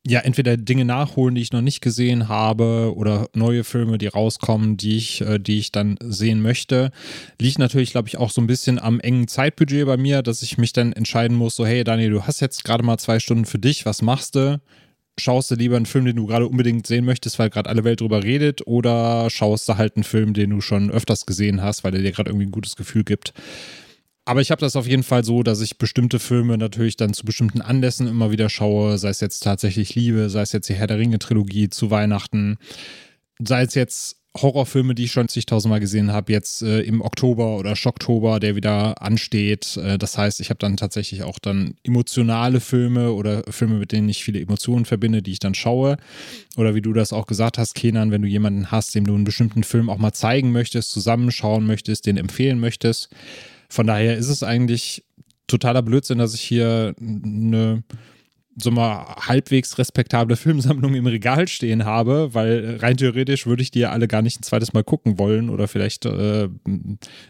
Speaker 1: ja, entweder Dinge nachholen, die ich noch nicht gesehen habe, oder neue Filme, die rauskommen, die ich, äh, die ich dann sehen möchte. Liegt natürlich, glaube ich, auch so ein bisschen am engen Zeitbudget bei mir, dass ich mich dann entscheiden muss, so, hey Daniel, du hast jetzt gerade mal zwei Stunden für dich, was machst du? Schaust du lieber einen Film, den du gerade unbedingt sehen möchtest, weil gerade alle Welt drüber redet, oder schaust du halt einen Film, den du schon öfters gesehen hast, weil er dir gerade irgendwie ein gutes Gefühl gibt? Aber ich habe das auf jeden Fall so, dass ich bestimmte Filme natürlich dann zu bestimmten Anlässen immer wieder schaue, sei es jetzt tatsächlich Liebe, sei es jetzt die Herr der Ringe-Trilogie zu Weihnachten, sei es jetzt Horrorfilme, die ich schon zigtausendmal gesehen habe, jetzt äh, im Oktober oder Schocktober, der wieder ansteht. Äh, das heißt, ich habe dann tatsächlich auch dann emotionale Filme oder Filme, mit denen ich viele Emotionen verbinde, die ich dann schaue. Oder wie du das auch gesagt hast, Kenan, wenn du jemanden hast, dem du einen bestimmten Film auch mal zeigen möchtest, zusammenschauen möchtest, den empfehlen möchtest, von daher ist es eigentlich totaler Blödsinn, dass ich hier eine so mal halbwegs respektable Filmsammlung im Regal stehen habe, weil rein theoretisch würde ich die ja alle gar nicht ein zweites Mal gucken wollen oder vielleicht äh,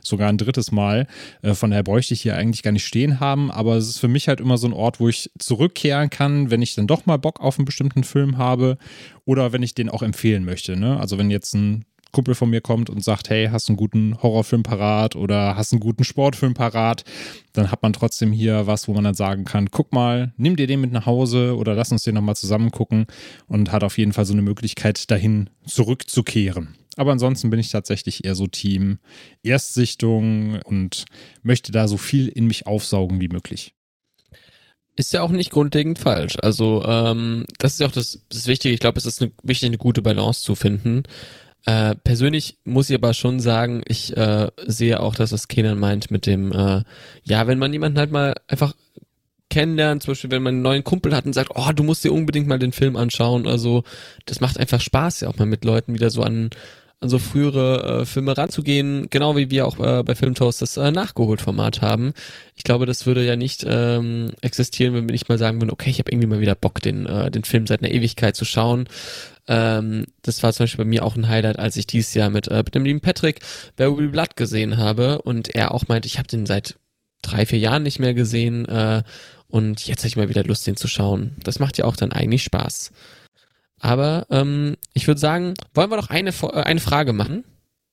Speaker 1: sogar ein drittes Mal. Äh, von daher bräuchte ich hier eigentlich gar nicht stehen haben, aber es ist für mich halt immer so ein Ort, wo ich zurückkehren kann, wenn ich dann doch mal Bock auf einen bestimmten Film habe oder wenn ich den auch empfehlen möchte. Ne? Also wenn jetzt ein Kumpel von mir kommt und sagt, hey, hast einen guten Horrorfilm parat oder hast einen guten Sportfilm parat, dann hat man trotzdem hier was, wo man dann sagen kann, guck mal, nimm dir den mit nach Hause oder lass uns den nochmal zusammen gucken und hat auf jeden Fall so eine Möglichkeit, dahin zurückzukehren. Aber ansonsten bin ich tatsächlich eher so Team Erstsichtung und möchte da so viel in mich aufsaugen wie möglich.
Speaker 2: Ist ja auch nicht grundlegend falsch. Also ähm, das ist ja auch das, das Wichtige. Ich glaube, es ist eine, wichtig, eine gute Balance zu finden. Äh, persönlich muss ich aber schon sagen, ich äh, sehe auch, dass was Kenan meint mit dem, äh, ja, wenn man jemanden halt mal einfach kennenlernt, zum Beispiel wenn man einen neuen Kumpel hat und sagt, oh, du musst dir unbedingt mal den Film anschauen. Also das macht einfach Spaß, ja auch mal mit Leuten wieder so an an so frühere äh, Filme ranzugehen, genau wie wir auch äh, bei Filmtoast das äh, Nachgeholt-Format haben. Ich glaube, das würde ja nicht ähm, existieren, wenn wir nicht mal sagen würden, okay, ich habe irgendwie mal wieder Bock, den, äh, den Film seit einer Ewigkeit zu schauen. Ähm, das war zum Beispiel bei mir auch ein Highlight, als ich dieses Jahr mit, äh, mit dem lieben Patrick Barry Blood gesehen habe und er auch meinte, ich habe den seit drei, vier Jahren nicht mehr gesehen äh, und jetzt habe ich mal wieder Lust, den zu schauen. Das macht ja auch dann eigentlich Spaß. Aber ähm, ich würde sagen, wollen wir doch eine, äh, eine Frage machen?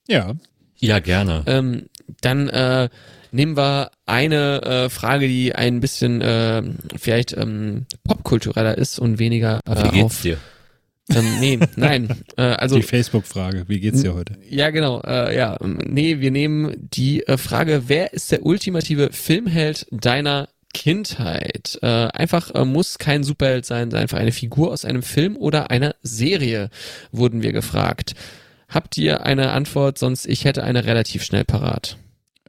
Speaker 1: Ja.
Speaker 3: Ja, gerne.
Speaker 2: Ähm, dann äh, nehmen wir eine äh, Frage, die ein bisschen äh, vielleicht ähm, popkultureller ist und weniger äh,
Speaker 3: Wie geht's
Speaker 2: auf.
Speaker 3: dir?
Speaker 2: Ähm, nee, nein. Äh, also
Speaker 1: die Facebook-Frage, wie geht's dir heute?
Speaker 2: ja, genau. Äh, ja, ähm, nee, wir nehmen die äh, Frage: Wer ist der ultimative Filmheld deiner Kindheit? Äh, einfach äh, muss kein Superheld sein, sei einfach eine Figur aus einem Film oder einer Serie, wurden wir gefragt. Habt ihr eine Antwort? Sonst ich hätte eine relativ schnell parat.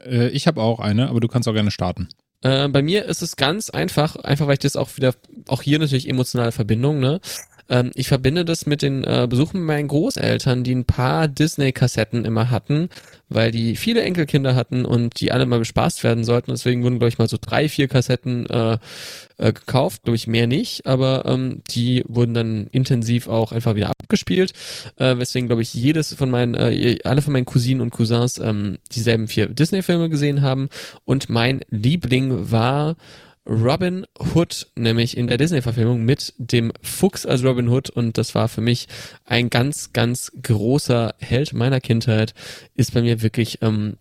Speaker 1: Äh, ich habe auch eine, aber du kannst auch gerne starten.
Speaker 2: Äh, bei mir ist es ganz einfach, einfach weil ich das auch wieder, auch hier natürlich emotionale Verbindung, ne? Ähm, ich verbinde das mit den äh, Besuchen meinen Großeltern, die ein paar Disney-Kassetten immer hatten, weil die viele Enkelkinder hatten und die alle mal bespaßt werden sollten. Deswegen wurden, glaube ich, mal so drei, vier Kassetten äh, äh, gekauft, glaube ich, mehr nicht, aber ähm, die wurden dann intensiv auch einfach wieder abgespielt. Äh, weswegen, glaube ich, jedes von meinen, äh, alle von meinen Cousinen und Cousins ähm, dieselben vier Disney-Filme gesehen haben. Und mein Liebling war Robin Hood, nämlich in der Disney-Verfilmung mit dem Fuchs als Robin Hood und das war für mich ein ganz, ganz großer Held meiner Kindheit. Ist bei mir wirklich, ähm,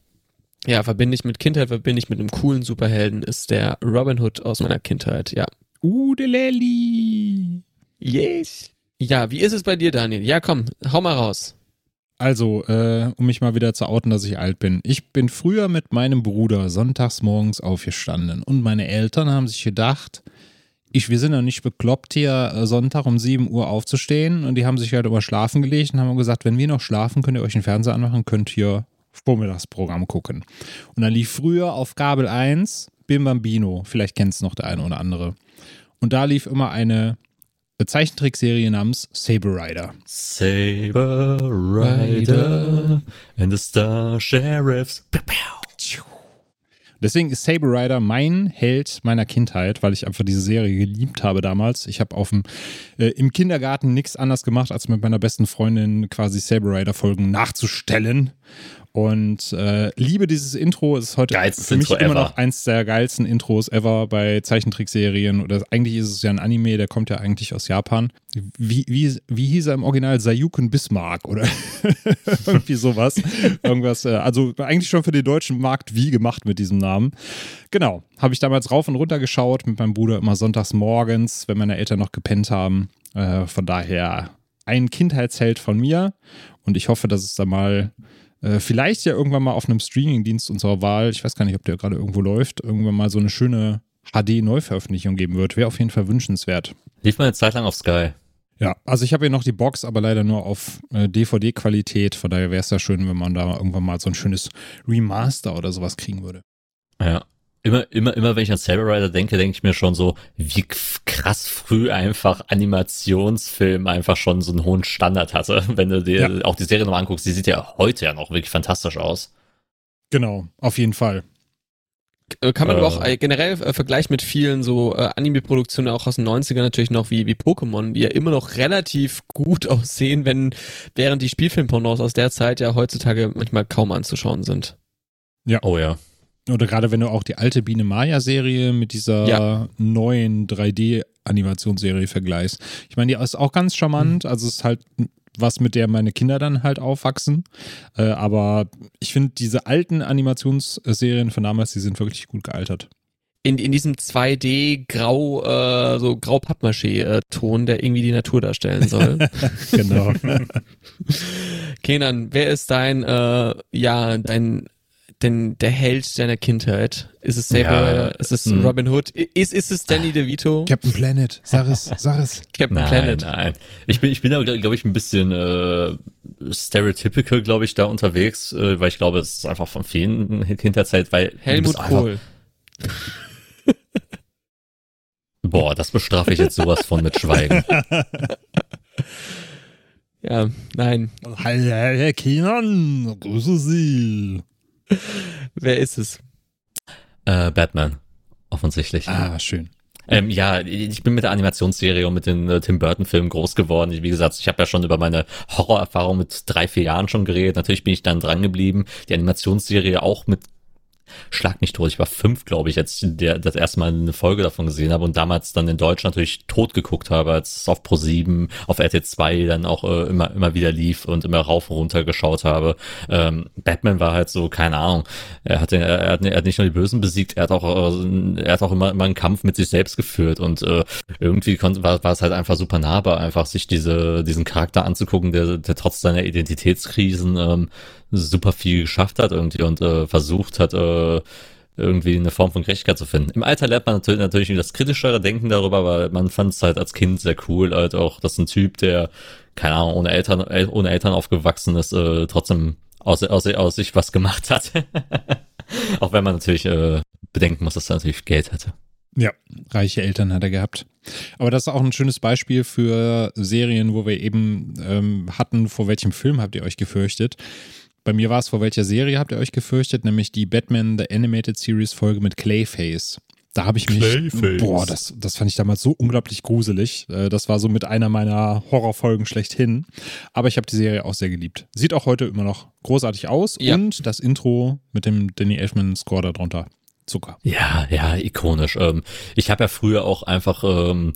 Speaker 2: ja, verbinde ich mit Kindheit, verbinde ich mit einem coolen Superhelden, ist der Robin Hood aus meiner Kindheit, ja.
Speaker 1: Udeleli.
Speaker 2: Yes. Ja, wie ist es bei dir, Daniel? Ja, komm, hau mal raus.
Speaker 1: Also, äh, um mich mal wieder zu outen, dass ich alt bin. Ich bin früher mit meinem Bruder sonntags morgens aufgestanden und meine Eltern haben sich gedacht, ich, wir sind ja nicht bekloppt, hier äh, Sonntag um 7 Uhr aufzustehen und die haben sich halt über Schlafen gelegt und haben gesagt, wenn wir noch schlafen, könnt ihr euch den Fernseher anmachen, könnt ihr Vormittagsprogramm gucken. Und dann lief früher auf Gabel 1 Bim Bambino, vielleicht kennt es noch der eine oder andere. Und da lief immer eine Zeichentrickserie namens Saber Rider.
Speaker 3: Saber Rider and the Star Sheriffs.
Speaker 1: Deswegen ist Saber Rider mein Held meiner Kindheit, weil ich einfach diese Serie geliebt habe damals. Ich habe auf dem äh, im Kindergarten nichts anderes gemacht, als mit meiner besten Freundin quasi Saber Rider Folgen nachzustellen. Und äh, liebe dieses Intro. Es ist heute
Speaker 3: Geilstes
Speaker 1: für mich
Speaker 3: Intro
Speaker 1: immer
Speaker 3: ever.
Speaker 1: noch eins der geilsten Intros ever bei Zeichentrickserien. Oder eigentlich ist es ja ein Anime, der kommt ja eigentlich aus Japan. Wie, wie, wie hieß er im Original? Sayuken Bismarck oder irgendwie sowas. Irgendwas. Äh, also eigentlich schon für den deutschen Markt wie gemacht mit diesem Namen. Genau. Habe ich damals rauf und runter geschaut mit meinem Bruder immer sonntags morgens, wenn meine Eltern noch gepennt haben. Äh, von daher ein Kindheitsheld von mir. Und ich hoffe, dass es da mal äh, vielleicht ja irgendwann mal auf einem Streamingdienst unserer Wahl, ich weiß gar nicht, ob der gerade irgendwo läuft, irgendwann mal so eine schöne HD-Neuveröffentlichung geben wird. Wäre auf jeden Fall wünschenswert.
Speaker 3: Lief mal eine Zeit lang auf Sky.
Speaker 1: Ja, also ich habe hier noch die Box, aber leider nur auf äh, DVD-Qualität. Von daher wäre es ja schön, wenn man da irgendwann mal so ein schönes Remaster oder sowas kriegen würde.
Speaker 3: Ja. Immer, immer, immer wenn ich an Saber Rider denke, denke ich mir schon so, wie krass früh einfach Animationsfilm einfach schon so einen hohen Standard hatte. Wenn du dir
Speaker 1: Ja.
Speaker 3: auch die Serie nochmal anguckst, die sieht ja heute ja noch wirklich fantastisch aus.
Speaker 1: Genau, auf jeden Fall.
Speaker 2: Äh, Kann man
Speaker 3: Äh.
Speaker 2: aber auch äh, generell äh, vergleichen mit vielen so äh, Anime-Produktionen auch aus den 90ern natürlich noch wie, wie Pokémon, die ja immer noch relativ gut aussehen, wenn während die Spielfilmpornos aus der Zeit ja heutzutage manchmal kaum anzuschauen sind.
Speaker 3: Oh ja.
Speaker 1: Oder gerade wenn du auch die alte Biene Maya-Serie mit dieser
Speaker 2: Ja.
Speaker 1: neuen 3D-Animationsserie vergleichst. Ich meine, die ist auch ganz charmant. Also es ist halt was, mit der meine Kinder dann halt aufwachsen. Äh, aber ich finde, diese alten Animationsserien von damals, die sind wirklich gut gealtert.
Speaker 2: In, in diesem 2D Grau, äh, so Grau-Pappmaché-Ton, der irgendwie die Natur darstellen soll.
Speaker 1: genau.
Speaker 2: Kenan, wer ist dein, äh, ja, dein denn der Held deiner Kindheit? Ist es Saber?
Speaker 3: Ja,
Speaker 2: ist es
Speaker 3: hm.
Speaker 2: Robin Hood? Ist, ist es Danny DeVito?
Speaker 1: Captain Planet, sag es, sag es.
Speaker 2: Captain
Speaker 3: Nein,
Speaker 2: Planet.
Speaker 3: nein. Ich bin, ich bin da, glaube ich, ein bisschen äh, stereotypical, glaube ich, da unterwegs, äh, weil ich glaube, es ist einfach von vielen Hinterzeit, weil
Speaker 2: Helmut Kohl.
Speaker 3: Boah, das bestrafe ich jetzt sowas von mit Schweigen.
Speaker 2: Ja, nein.
Speaker 1: Hi, Herr Keenan, grüße Sie.
Speaker 2: Wer ist es?
Speaker 3: äh, Batman, offensichtlich.
Speaker 1: Ah, schön.
Speaker 3: Ähm, ja, ich bin mit der Animationsserie und mit den äh, Tim Burton-Filmen groß geworden. Wie gesagt, ich habe ja schon über meine Horrorerfahrung mit drei, vier Jahren schon geredet. Natürlich bin ich dann dran geblieben. Die Animationsserie auch mit Schlag mich tot. Ich war fünf, glaube ich, als ich der, das erste Mal eine Folge davon gesehen habe und damals dann in Deutschland natürlich tot geguckt habe, als es auf Pro 7, auf RT 2 dann auch äh, immer, immer wieder lief und immer rauf und runter geschaut habe. Ähm, Batman war halt so, keine Ahnung, er hat, den, er, hat, er hat nicht nur die Bösen besiegt, er hat auch, äh, er hat auch immer, immer einen Kampf mit sich selbst geführt und äh, irgendwie konnte, war, war es halt einfach super nahbar, einfach sich diese, diesen Charakter anzugucken, der, der trotz seiner Identitätskrisen ähm, super viel geschafft hat irgendwie und äh, versucht hat, äh, irgendwie eine Form von Gerechtigkeit zu finden. Im Alter lernt man natürlich, natürlich das kritischere Denken darüber, aber man fand es halt als Kind sehr cool, halt auch, dass ein Typ, der, keine Ahnung, ohne Eltern, el- ohne Eltern aufgewachsen ist, äh, trotzdem aus, aus, aus sich was gemacht hat. auch wenn man natürlich äh, bedenken muss, dass er natürlich Geld hatte.
Speaker 1: Ja, reiche Eltern hat er gehabt. Aber das ist auch ein schönes Beispiel für Serien, wo wir eben ähm, hatten, vor welchem Film habt ihr euch gefürchtet. Bei mir war es, vor welcher Serie habt ihr euch gefürchtet, nämlich die Batman The Animated Series Folge mit Clayface. Da habe ich mich,
Speaker 3: Clayface.
Speaker 1: boah, das, das fand ich damals so unglaublich gruselig. Äh, Das war so mit einer meiner Horrorfolgen schlechthin. Aber ich habe die Serie auch sehr geliebt. Sieht auch heute immer noch großartig aus.
Speaker 2: Ja.
Speaker 1: Und das Intro mit dem Danny Elfman-Score darunter. Zucker.
Speaker 3: Ja, ja, ikonisch. Ähm, ich habe ja früher auch einfach ähm,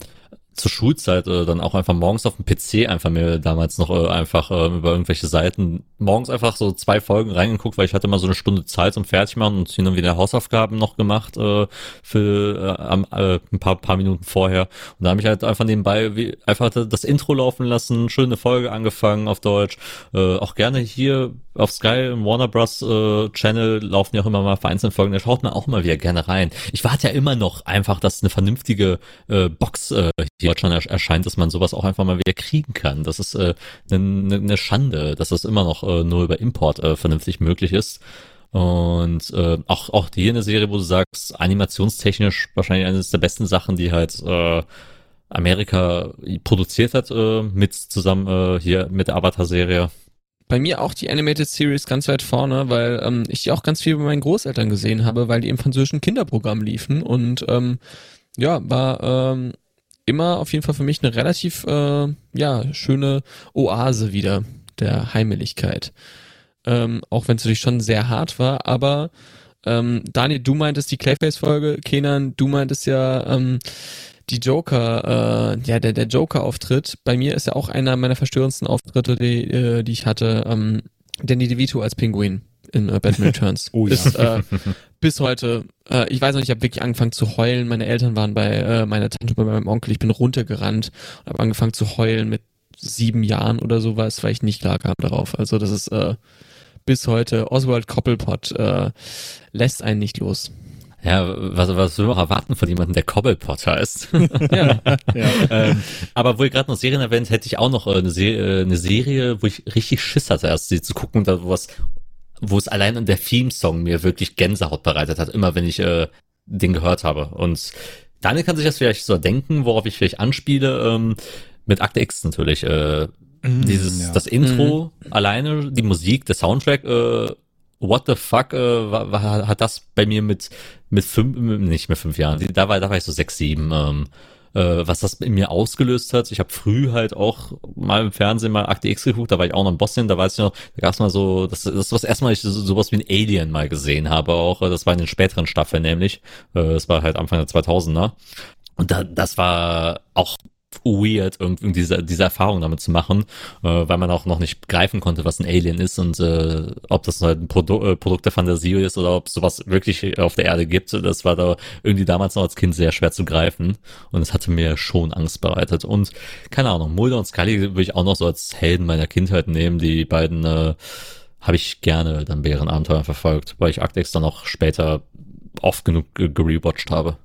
Speaker 3: zur Schulzeit äh, dann auch einfach morgens auf dem PC einfach mir damals noch äh, einfach äh, über irgendwelche Seiten morgens einfach so zwei Folgen reingeguckt, weil ich hatte mal so eine Stunde Zeit zum Fertigmachen und hin und wieder Hausaufgaben noch gemacht äh, für äh, am, äh, ein paar, paar Minuten vorher. Und da habe ich halt einfach nebenbei wie, einfach das Intro laufen lassen, schöne Folge angefangen auf Deutsch. Äh, auch gerne hier auf Sky im Warner Bros. Äh, Channel laufen ja auch immer mal vereinzelt Folgen, da schaut man auch mal wieder gerne rein. Ich warte ja immer noch einfach, dass eine vernünftige äh, Box äh, hier in Deutschland ersch- erscheint, dass man sowas auch einfach mal wieder kriegen kann. Das ist eine äh, ne, ne Schande, dass das immer noch äh, nur über Import äh, vernünftig möglich ist. Und äh, auch, auch hier eine Serie, wo du sagst, animationstechnisch wahrscheinlich eines der besten Sachen, die halt äh, Amerika produziert hat, äh, mit zusammen äh, hier mit der Avatar-Serie.
Speaker 2: Bei mir auch die Animated Series ganz weit vorne, weil ähm, ich die auch ganz viel bei meinen Großeltern gesehen habe, weil die im französischen Kinderprogramm liefen und ähm, ja, war ähm, immer auf jeden Fall für mich eine relativ äh, ja schöne Oase wieder der Heimeligkeit. Ähm, auch wenn es natürlich schon sehr hart war, aber ähm, Daniel, du meintest die Clayface-Folge, Kenan, du meintest ja ähm, die Joker, äh, ja, der, der Joker-Auftritt. Bei mir ist ja auch einer meiner verstörendsten Auftritte, die, äh, die ich hatte, ähm, Danny DeVito als Pinguin in äh, Batman Returns.
Speaker 1: Oh ja.
Speaker 2: Ist, äh, bis heute, äh, ich weiß noch nicht, ich habe wirklich angefangen zu heulen. Meine Eltern waren bei äh, meiner Tante, bei meinem Onkel. Ich bin runtergerannt und habe angefangen zu heulen mit sieben Jahren oder sowas, weil ich nicht klar kam darauf. Also das ist äh, bis heute, Oswald Cobblepot äh, lässt einen nicht los.
Speaker 3: Ja, was, was will man erwarten von jemandem, der Cobblepot heißt?
Speaker 2: Ja,
Speaker 3: ähm, aber wo ihr gerade noch Serien erwähnt, hätte ich auch noch äh, eine, Se äh, eine Serie, wo ich richtig Schiss hatte, erst sie zu gucken, da was, wo es allein an der Theme-Song mir wirklich Gänsehaut bereitet hat, immer wenn ich äh, den gehört habe. Und Daniel kann sich das vielleicht so denken, worauf ich vielleicht anspiele, ähm, mit Akte X natürlich. Äh, dieses,
Speaker 1: ja.
Speaker 3: das Intro alleine, die Musik, der Soundtrack, äh, what the fuck, äh, war, war, hat das bei mir mit, mit fünf, nicht mit fünf Jahren, da war, da war ich so sechs, sieben, ähm, äh, was das in mir ausgelöst hat. Ich habe früh halt auch mal im Fernsehen mal Akte X geguckt, da war ich auch noch in Bosnien, da weiß ich noch, da gab es mal so, das, das ist was erstmal ich so, sowas wie ein Alien mal gesehen habe, auch. Das war in den späteren Staffeln nämlich, äh, das war halt Anfang der 2000er und da, das war auch weird, irgendwie diese, diese Erfahrung damit zu machen, äh, weil man auch noch nicht begreifen konnte, was ein Alien ist und äh, ob das halt ein Produ äh, Produkt der Fantasie ist oder ob sowas wirklich auf der Erde gibt. Das war da irgendwie damals noch als Kind sehr schwer zu greifen und es hatte mir schon Angst bereitet. Und keine Ahnung, Mulder und Scully würde ich auch noch so als Helden meiner Kindheit nehmen. Die beiden äh, habe ich gerne dann Bärenabenteuer verfolgt, weil ich Arctex dann auch später oft genug gerewatcht habe.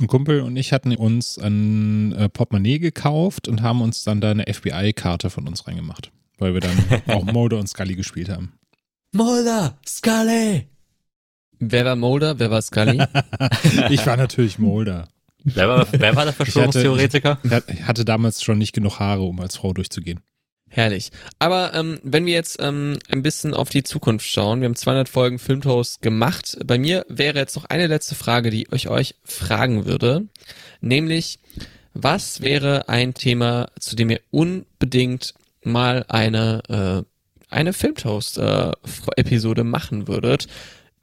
Speaker 1: Ein Kumpel und ich hatten uns ein äh, Portemonnaie gekauft und haben uns dann da eine FBI-Karte von uns reingemacht, weil wir dann auch Mulder und Scully gespielt haben.
Speaker 3: Mulder, Scully!
Speaker 2: Wer war Mulder, wer war Scully?
Speaker 1: ich war natürlich Mulder.
Speaker 3: Wer war, wer war der Verschwörungstheoretiker?
Speaker 1: Ich hatte, ich hatte damals schon nicht genug Haare, um als Frau durchzugehen.
Speaker 2: Herrlich. Aber ähm, wenn wir jetzt ähm, ein bisschen auf die Zukunft schauen, wir haben 200 Folgen Filmtoast gemacht. Bei mir wäre jetzt noch eine letzte Frage, die ich euch fragen würde, nämlich was wäre ein Thema, zu dem ihr unbedingt mal eine äh, eine Filmtoast-Episode äh, machen würdet?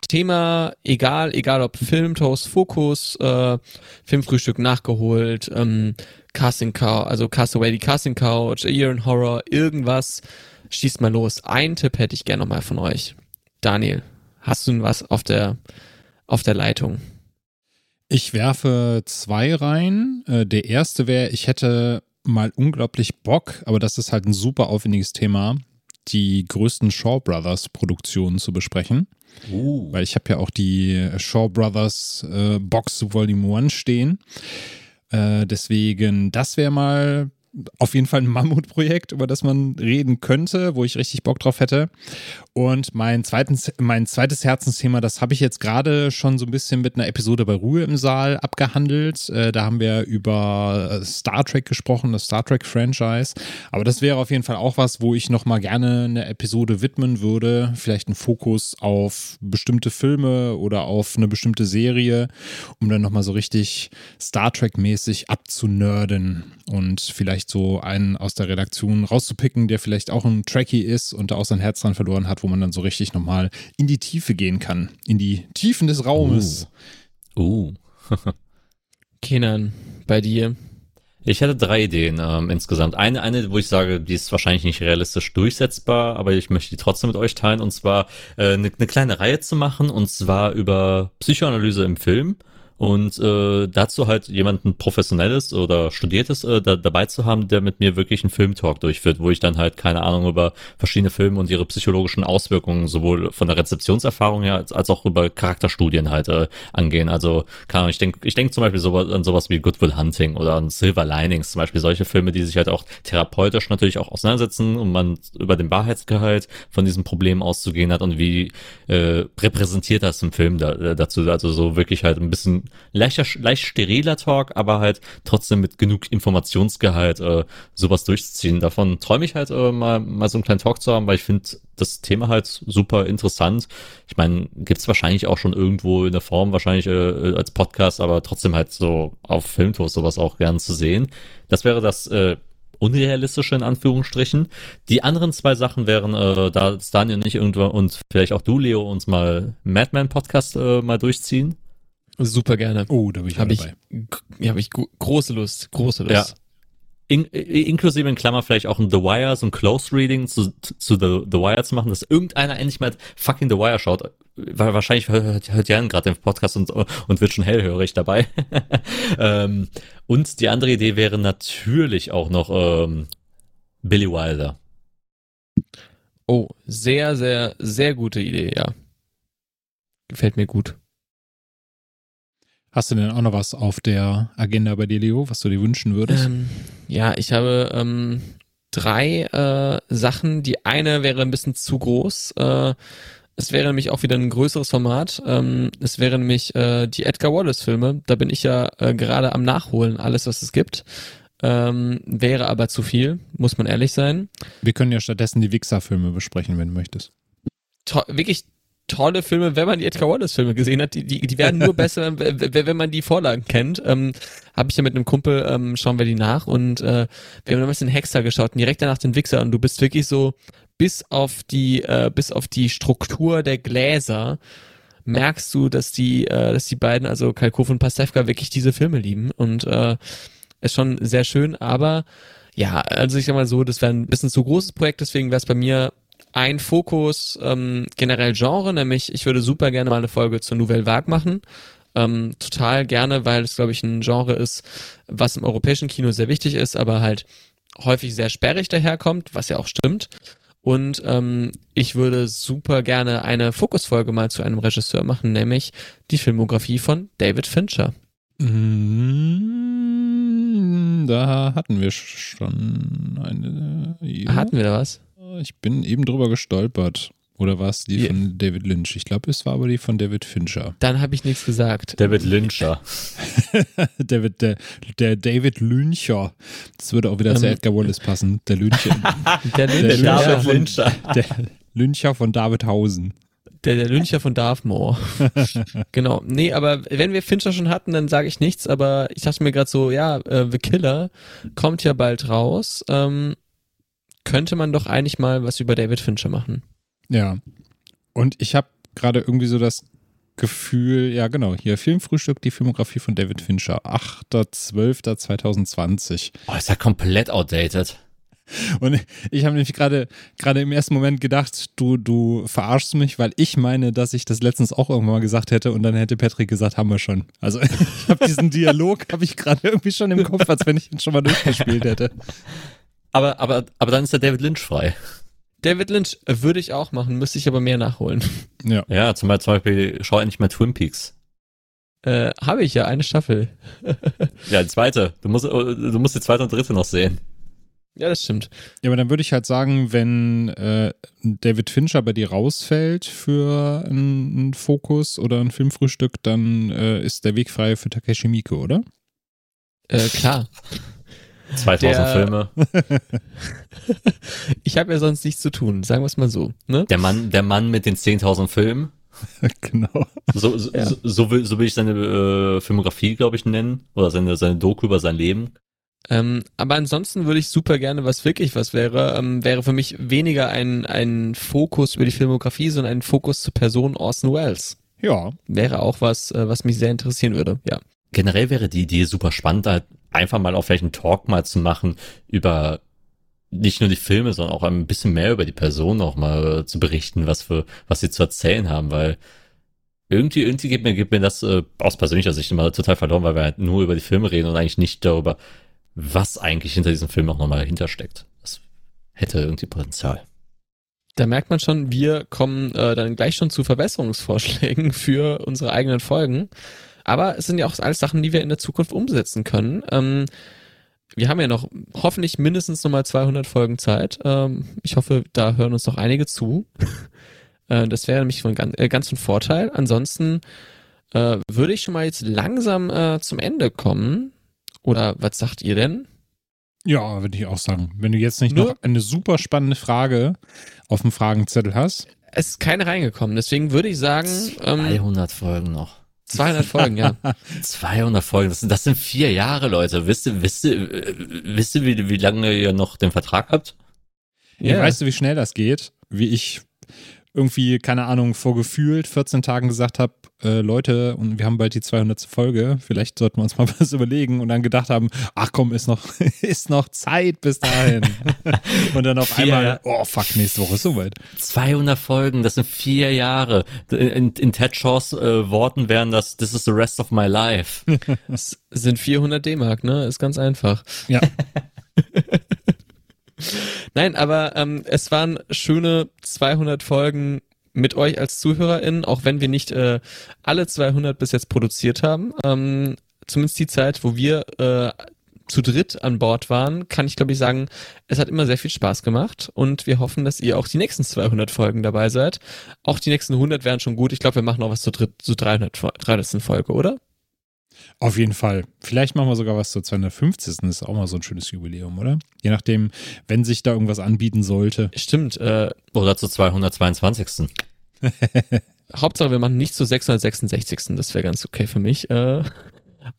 Speaker 2: Thema, egal, egal ob Filmtoast, Fokus, äh, Filmfrühstück nachgeholt, ähm, Casting Couch, also Castaway, die Casting Couch, A Year in Horror, irgendwas. Schießt mal los. Ein Tipp hätte ich gerne nochmal von euch. Daniel, hast du was auf der, auf der Leitung?
Speaker 1: Ich werfe zwei rein. Äh, der erste wäre, ich hätte mal unglaublich Bock, aber das ist halt ein super aufwendiges Thema, die größten Shaw Brothers Produktionen zu besprechen. Uh. Weil ich habe ja auch die Shaw Brothers äh, Box Volume 1 stehen. Äh, deswegen, das wäre mal auf jeden Fall ein Mammutprojekt, über das man reden könnte, wo ich richtig Bock drauf hätte. Und mein, zweiten, mein zweites Herzensthema, das habe ich jetzt gerade schon so ein bisschen mit einer Episode bei Ruhe im Saal abgehandelt. Äh, da haben wir über Star Trek gesprochen, das Star Trek-Franchise. Aber das wäre auf jeden Fall auch was, wo ich nochmal gerne eine Episode widmen würde. Vielleicht einen Fokus auf bestimmte Filme oder auf eine bestimmte Serie, um dann nochmal so richtig Star Trek-mäßig abzunörden und vielleicht so einen aus der Redaktion rauszupicken, der vielleicht auch ein Trekkie ist und da auch sein Herz dran verloren hat, wo man dann so richtig nochmal in die Tiefe gehen kann. In die Tiefen des Raumes.
Speaker 3: Uh. uh.
Speaker 2: Kenan, bei dir?
Speaker 3: Ich hätte drei Ideen ähm, insgesamt. Eine, eine, wo ich sage, die ist wahrscheinlich nicht realistisch durchsetzbar, aber ich möchte die trotzdem mit euch teilen. Und zwar äh, eine, eine kleine Reihe zu machen, und zwar über Psychoanalyse im Film und äh, dazu halt jemanden Professionelles oder Studiertes äh, da, dabei zu haben, der mit mir wirklich einen Filmtalk durchführt, wo ich dann halt keine Ahnung über verschiedene Filme und ihre psychologischen Auswirkungen sowohl von der Rezeptionserfahrung her als, als auch über Charakterstudien halt äh, angehen. Also Ahnung, ich denke ich denk zum Beispiel so, an sowas wie Good Will Hunting oder an Silver Linings, zum Beispiel solche Filme, die sich halt auch therapeutisch natürlich auch auseinandersetzen und man über den Wahrheitsgehalt von diesem Problem auszugehen hat und wie äh, repräsentiert das im Film da, äh, dazu, also so wirklich halt ein bisschen leichter, leicht steriler Talk, aber halt trotzdem mit genug Informationsgehalt äh, sowas durchzuziehen. Davon träume ich halt äh, mal, mal so einen kleinen Talk zu haben, weil ich finde das Thema halt super interessant. Ich meine, gibt's wahrscheinlich auch schon irgendwo in der Form, wahrscheinlich äh, als Podcast, aber trotzdem halt so auf Filmtours sowas auch gern zu sehen. Das wäre das äh, unrealistische in Anführungsstrichen. Die anderen zwei Sachen wären, äh, da Daniel nicht irgendwann und vielleicht auch du, Leo, uns mal Madman Podcast äh, mal durchziehen.
Speaker 2: Super gerne.
Speaker 1: Oh, da bin ich
Speaker 2: hab
Speaker 1: dabei.
Speaker 2: Ich, habe ich große Lust, große Lust. Ja.
Speaker 3: In, inklusive in Klammer vielleicht auch ein The Wire, so ein Close Reading zu, zu The, The Wire zu machen, dass irgendeiner endlich mal fucking The Wire schaut. Weil wahrscheinlich hört, hört Jan gerade den Podcast und, und wird schon hellhörig dabei. ähm, und die andere Idee wäre natürlich auch noch ähm, Billy Wilder.
Speaker 2: Oh, sehr, sehr, sehr gute Idee, ja. Gefällt mir gut.
Speaker 1: Hast du denn auch noch was auf der Agenda bei dir, Leo, was du dir wünschen würdest?
Speaker 2: Ähm, ja, ich habe ähm, drei äh, Sachen. Die eine wäre ein bisschen zu groß. Äh, es wäre nämlich auch wieder ein größeres Format. Ähm, es wäre nämlich äh, die Edgar Wallace-Filme. Da bin ich ja äh, gerade am Nachholen, alles, was es gibt. Ähm, wäre aber zu viel, muss man ehrlich sein.
Speaker 1: Wir können ja stattdessen die Wichser-Filme besprechen, wenn du möchtest.
Speaker 2: To wirklich tolle Filme, wenn man die Edgar Wallace Filme gesehen hat. Die, die, die werden nur besser, wenn man die Vorlagen kennt. Ähm, Habe ich ja mit einem Kumpel, ähm, schauen wir die nach und äh, wir haben damals den Hexer geschaut und direkt danach den Wichser und du bist wirklich so bis auf die, äh, bis auf die Struktur der Gläser merkst du, dass die, äh, dass die beiden, also Kalkofe und Pastewka, wirklich diese Filme lieben und äh, ist schon sehr schön, aber ja, also ich sag mal so, das wäre ein bisschen zu großes Projekt, deswegen wäre es bei mir ein Fokus ähm, generell Genre, nämlich ich würde super gerne mal eine Folge zur Nouvelle Vague machen. Ähm, total gerne, weil es, glaube ich, ein Genre ist, was im europäischen Kino sehr wichtig ist, aber halt häufig sehr sperrig daherkommt, was ja auch stimmt. Und ähm, ich würde super gerne eine Fokusfolge mal zu einem Regisseur machen, nämlich die Filmografie von David Fincher.
Speaker 1: Mm, Da hatten wir schon eine. Ja.
Speaker 2: Hatten wir da was?
Speaker 1: Ich bin eben drüber gestolpert. Oder war es die
Speaker 2: Ja.
Speaker 1: von David Lynch? Ich glaube, es war aber die von David Fincher.
Speaker 2: Dann habe ich nichts gesagt.
Speaker 3: David Lyncher.
Speaker 1: David, der, der David Lyncher. Das würde auch wieder zu
Speaker 2: Ähm.
Speaker 1: Edgar Wallace passen. Der Lyncher,
Speaker 2: Der,
Speaker 1: Der
Speaker 2: Lyncher,
Speaker 1: Lyncher
Speaker 2: von,
Speaker 3: Lyncher.
Speaker 1: der Lyncher von David Hausen.
Speaker 2: der, der Lyncher von Dartmoor. genau. Nee, aber wenn wir Fincher schon hatten, dann sage ich nichts, aber ich dachte mir gerade so, ja, äh, The Killer kommt ja bald raus. Ähm, könnte man doch eigentlich mal was über David Fincher machen.
Speaker 1: Ja. Und ich habe gerade irgendwie so das Gefühl, ja genau, hier Filmfrühstück, die Filmografie von David Fincher, 8.12.2020.
Speaker 3: Oh, ist ja komplett outdated.
Speaker 1: Und ich habe nämlich gerade gerade im ersten Moment gedacht, du du verarschst mich, weil ich meine, dass ich das letztens auch irgendwann mal gesagt hätte und dann hätte Patrick gesagt, haben wir schon. Also ich habe diesen Dialog habe ich gerade irgendwie schon im Kopf, als wenn ich ihn schon mal durchgespielt hätte.
Speaker 3: Aber, aber, aber dann ist der David Lynch frei.
Speaker 2: David Lynch äh, würde ich auch machen, müsste ich aber mehr nachholen.
Speaker 1: Ja.
Speaker 3: Ja, zum Beispiel, zum Beispiel schau endlich mal Twin Peaks.
Speaker 2: Äh, habe ich ja, eine Staffel.
Speaker 3: Ja, die zweite. Du musst, du musst die zweite und dritte noch sehen.
Speaker 2: Ja, das stimmt.
Speaker 1: Ja, aber dann würde ich halt sagen, wenn äh, David Fincher bei dir rausfällt für einen Fokus oder ein Filmfrühstück, dann äh, ist der Weg frei für Takeshi Miike, oder?
Speaker 2: Äh, klar.
Speaker 3: 2000
Speaker 2: Der-
Speaker 3: Filme.
Speaker 2: Ich habe ja sonst nichts zu tun, sagen wir es mal so. Ne?
Speaker 3: Der Mann, der Mann mit den 10.000 Filmen.
Speaker 1: genau.
Speaker 3: So, so,
Speaker 2: Ja.
Speaker 3: so, so, will, so will ich seine äh, Filmografie, glaube ich, nennen. Oder seine, seine Doku über sein Leben.
Speaker 2: Ähm, aber ansonsten würde ich super gerne, was wirklich was wäre, ähm, wäre für mich weniger ein, ein Fokus über die Filmografie, sondern ein Fokus zur Person Orson Welles.
Speaker 1: Ja,
Speaker 2: Wäre auch was, äh, was mich sehr interessieren würde, ja.
Speaker 3: Generell wäre die Idee super spannend, halt einfach mal auf welchen Talk mal zu machen über nicht nur die Filme, sondern auch ein bisschen mehr über die Person auch mal zu berichten, was für, was sie zu erzählen haben, weil irgendwie, irgendwie gibt mir, gibt mir das äh, aus persönlicher Sicht immer total verloren, weil wir halt nur über die Filme reden und eigentlich nicht darüber, was eigentlich hinter diesem Film auch nochmal hintersteckt. Das hätte irgendwie Potenzial.
Speaker 2: Da merkt man schon, wir kommen äh, dann gleich schon zu Verbesserungsvorschlägen für unsere eigenen Folgen. Aber es sind ja auch alles Sachen, die wir in der Zukunft umsetzen können. Ähm, wir haben ja noch hoffentlich mindestens nochmal 200 Folgen Zeit. Ähm, ich hoffe, da hören uns noch einige zu. äh, das wäre nämlich von ganz, äh, ganz von Vorteil. Ansonsten äh, würde ich schon mal jetzt langsam äh, zum Ende kommen. Oder was sagt ihr denn?
Speaker 1: ja, würde ich auch sagen. Wenn du jetzt nicht
Speaker 2: Nur-
Speaker 1: noch eine super spannende Frage auf dem Fragenzettel hast.
Speaker 2: Es ist keine reingekommen. Deswegen würde ich sagen, ähm,
Speaker 3: 200 Folgen noch.
Speaker 2: 200 Folgen, ja.
Speaker 3: 200 Folgen, das sind, das sind vier Jahre, Leute. Wisst ihr, wisst ihr, wisst ihr, wie, wie lange ihr noch den Vertrag habt?
Speaker 1: Ja. Weißt du, wie schnell das geht? Wie ich irgendwie, keine Ahnung, vor gefühlt 14 Tagen gesagt habe, äh, Leute, und wir haben bald die 200. Folge, vielleicht sollten wir uns mal was überlegen und dann gedacht haben, ach komm, ist noch, ist noch Zeit bis dahin. und dann auf
Speaker 3: Vier
Speaker 1: einmal, oh fuck, nächste Woche ist soweit.
Speaker 3: 200 Folgen, das sind vier Jahre. In, in Ted Shaws äh, Worten wären das, this is the rest of my life.
Speaker 2: Es sind 400 D-Mark, ne? Ist ganz einfach.
Speaker 1: Ja.
Speaker 2: Nein, aber ähm, es waren schöne 200 Folgen mit euch als ZuhörerInnen, auch wenn wir nicht äh, alle 200 bis jetzt produziert haben. Ähm, zumindest die Zeit, wo wir äh, zu dritt an Bord waren, kann ich glaube ich sagen, es hat immer sehr viel Spaß gemacht und wir hoffen, dass ihr auch die nächsten 200 Folgen dabei seid. Auch die nächsten 100 wären schon gut. Ich glaube, wir machen auch was zur, dritt, zur 300, Fol- 300. Folge, oder?
Speaker 1: Auf jeden Fall. Vielleicht machen wir sogar was zur 250. Das ist auch mal so ein schönes Jubiläum, oder? Je nachdem, wenn sich da irgendwas anbieten sollte.
Speaker 2: Stimmt, äh,
Speaker 3: Oder zur 222.
Speaker 2: Hauptsache, wir machen nicht zur 666. Das wäre ganz okay für mich. Äh,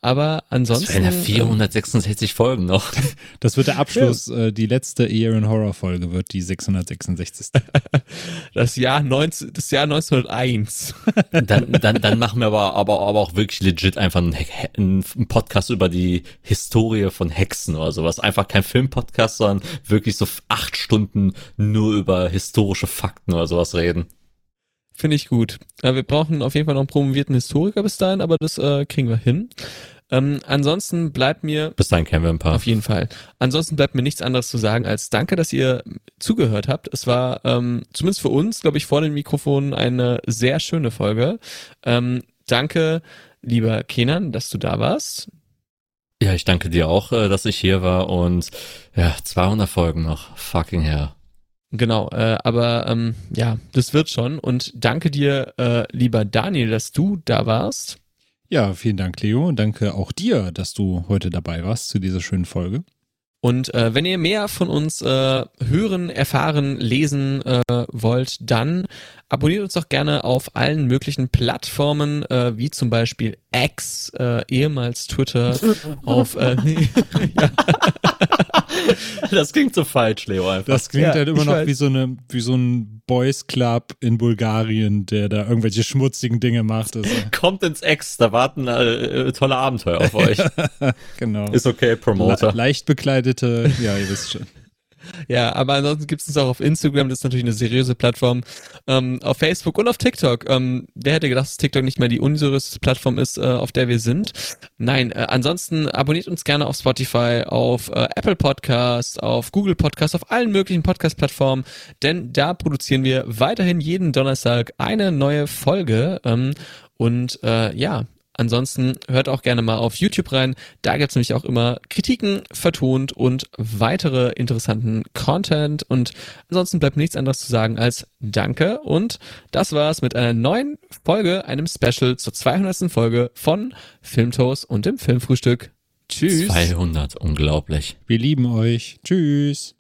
Speaker 2: aber
Speaker 3: Das
Speaker 2: ansonsten.
Speaker 3: wären ja 466 Folgen noch.
Speaker 1: Das wird der Abschluss, äh, die letzte Year in Horror Folge wird die 666.
Speaker 2: äh, das Jahr 19, das Jahr 1901.
Speaker 3: Dann, dann, dann machen wir aber, aber, aber auch wirklich legit einfach einen, einen Podcast über die Historie von Hexen oder sowas. Einfach kein Filmpodcast, sondern wirklich so acht Stunden nur über historische Fakten oder sowas reden.
Speaker 2: Finde ich gut. Äh, wir brauchen auf jeden Fall noch einen promovierten Historiker bis dahin, aber das äh, kriegen wir hin. Ähm, ansonsten bleibt mir
Speaker 3: Bis dahin kennen wir ein paar.
Speaker 2: auf jeden Fall. Ansonsten bleibt mir nichts anderes zu sagen als danke, dass ihr zugehört habt. Es war ähm, zumindest für uns, glaube ich, vor den Mikrofonen eine sehr schöne Folge. Ähm, danke, lieber Kenan, dass du da warst.
Speaker 3: Ja, ich danke dir auch, äh, dass ich hier war und ja, 200 Folgen noch. Fucking hell.
Speaker 2: Genau, äh, aber ähm, ja, das wird schon. Und danke dir, äh, lieber Daniel, dass du da warst.
Speaker 1: Ja, vielen Dank, Leo. Und danke auch dir, dass du heute dabei warst zu dieser schönen Folge.
Speaker 2: Und äh, wenn ihr mehr von uns äh, hören, erfahren, lesen äh, wollt, dann abonniert uns doch gerne auf allen möglichen Plattformen, äh, wie zum Beispiel X, äh, ehemals Twitter, auf äh, ja,
Speaker 3: Das klingt so falsch, Leo, einfach.
Speaker 1: Das klingt
Speaker 2: Ja,
Speaker 1: halt immer noch
Speaker 2: weiß.
Speaker 1: wie so, eine, wie so ein Boys Club in Bulgarien, der da irgendwelche schmutzigen Dinge macht. Also,
Speaker 3: Kommt ins Ex, da warten äh, tolle Abenteuer auf euch.
Speaker 1: genau.
Speaker 3: Ist okay, Promoter.
Speaker 1: Le leicht bekleidete, ja, ihr wisst schon.
Speaker 2: Ja, aber ansonsten gibt es uns auch auf Instagram, das ist natürlich eine seriöse Plattform, ähm, auf Facebook und auf TikTok. Ähm, wer hätte gedacht, dass TikTok nicht mehr die unseriöseste Plattform ist, äh, auf der wir sind? Nein, äh, ansonsten abonniert uns gerne auf Spotify, auf äh, Apple Podcast, auf Google Podcast, auf allen möglichen Podcast-Plattformen, denn da produzieren wir weiterhin jeden Donnerstag eine neue Folge. Ähm, und äh, ja, Ansonsten hört auch gerne mal auf YouTube rein. Da gibt's nämlich auch immer Kritiken vertont und weitere interessanten Content. Und ansonsten bleibt nichts anderes zu sagen als Danke. Und das war's mit einer neuen Folge, einem Special zur 200. Folge von Filmtoast und dem Filmfrühstück. Tschüss.
Speaker 3: 200, unglaublich.
Speaker 1: Wir lieben euch. Tschüss.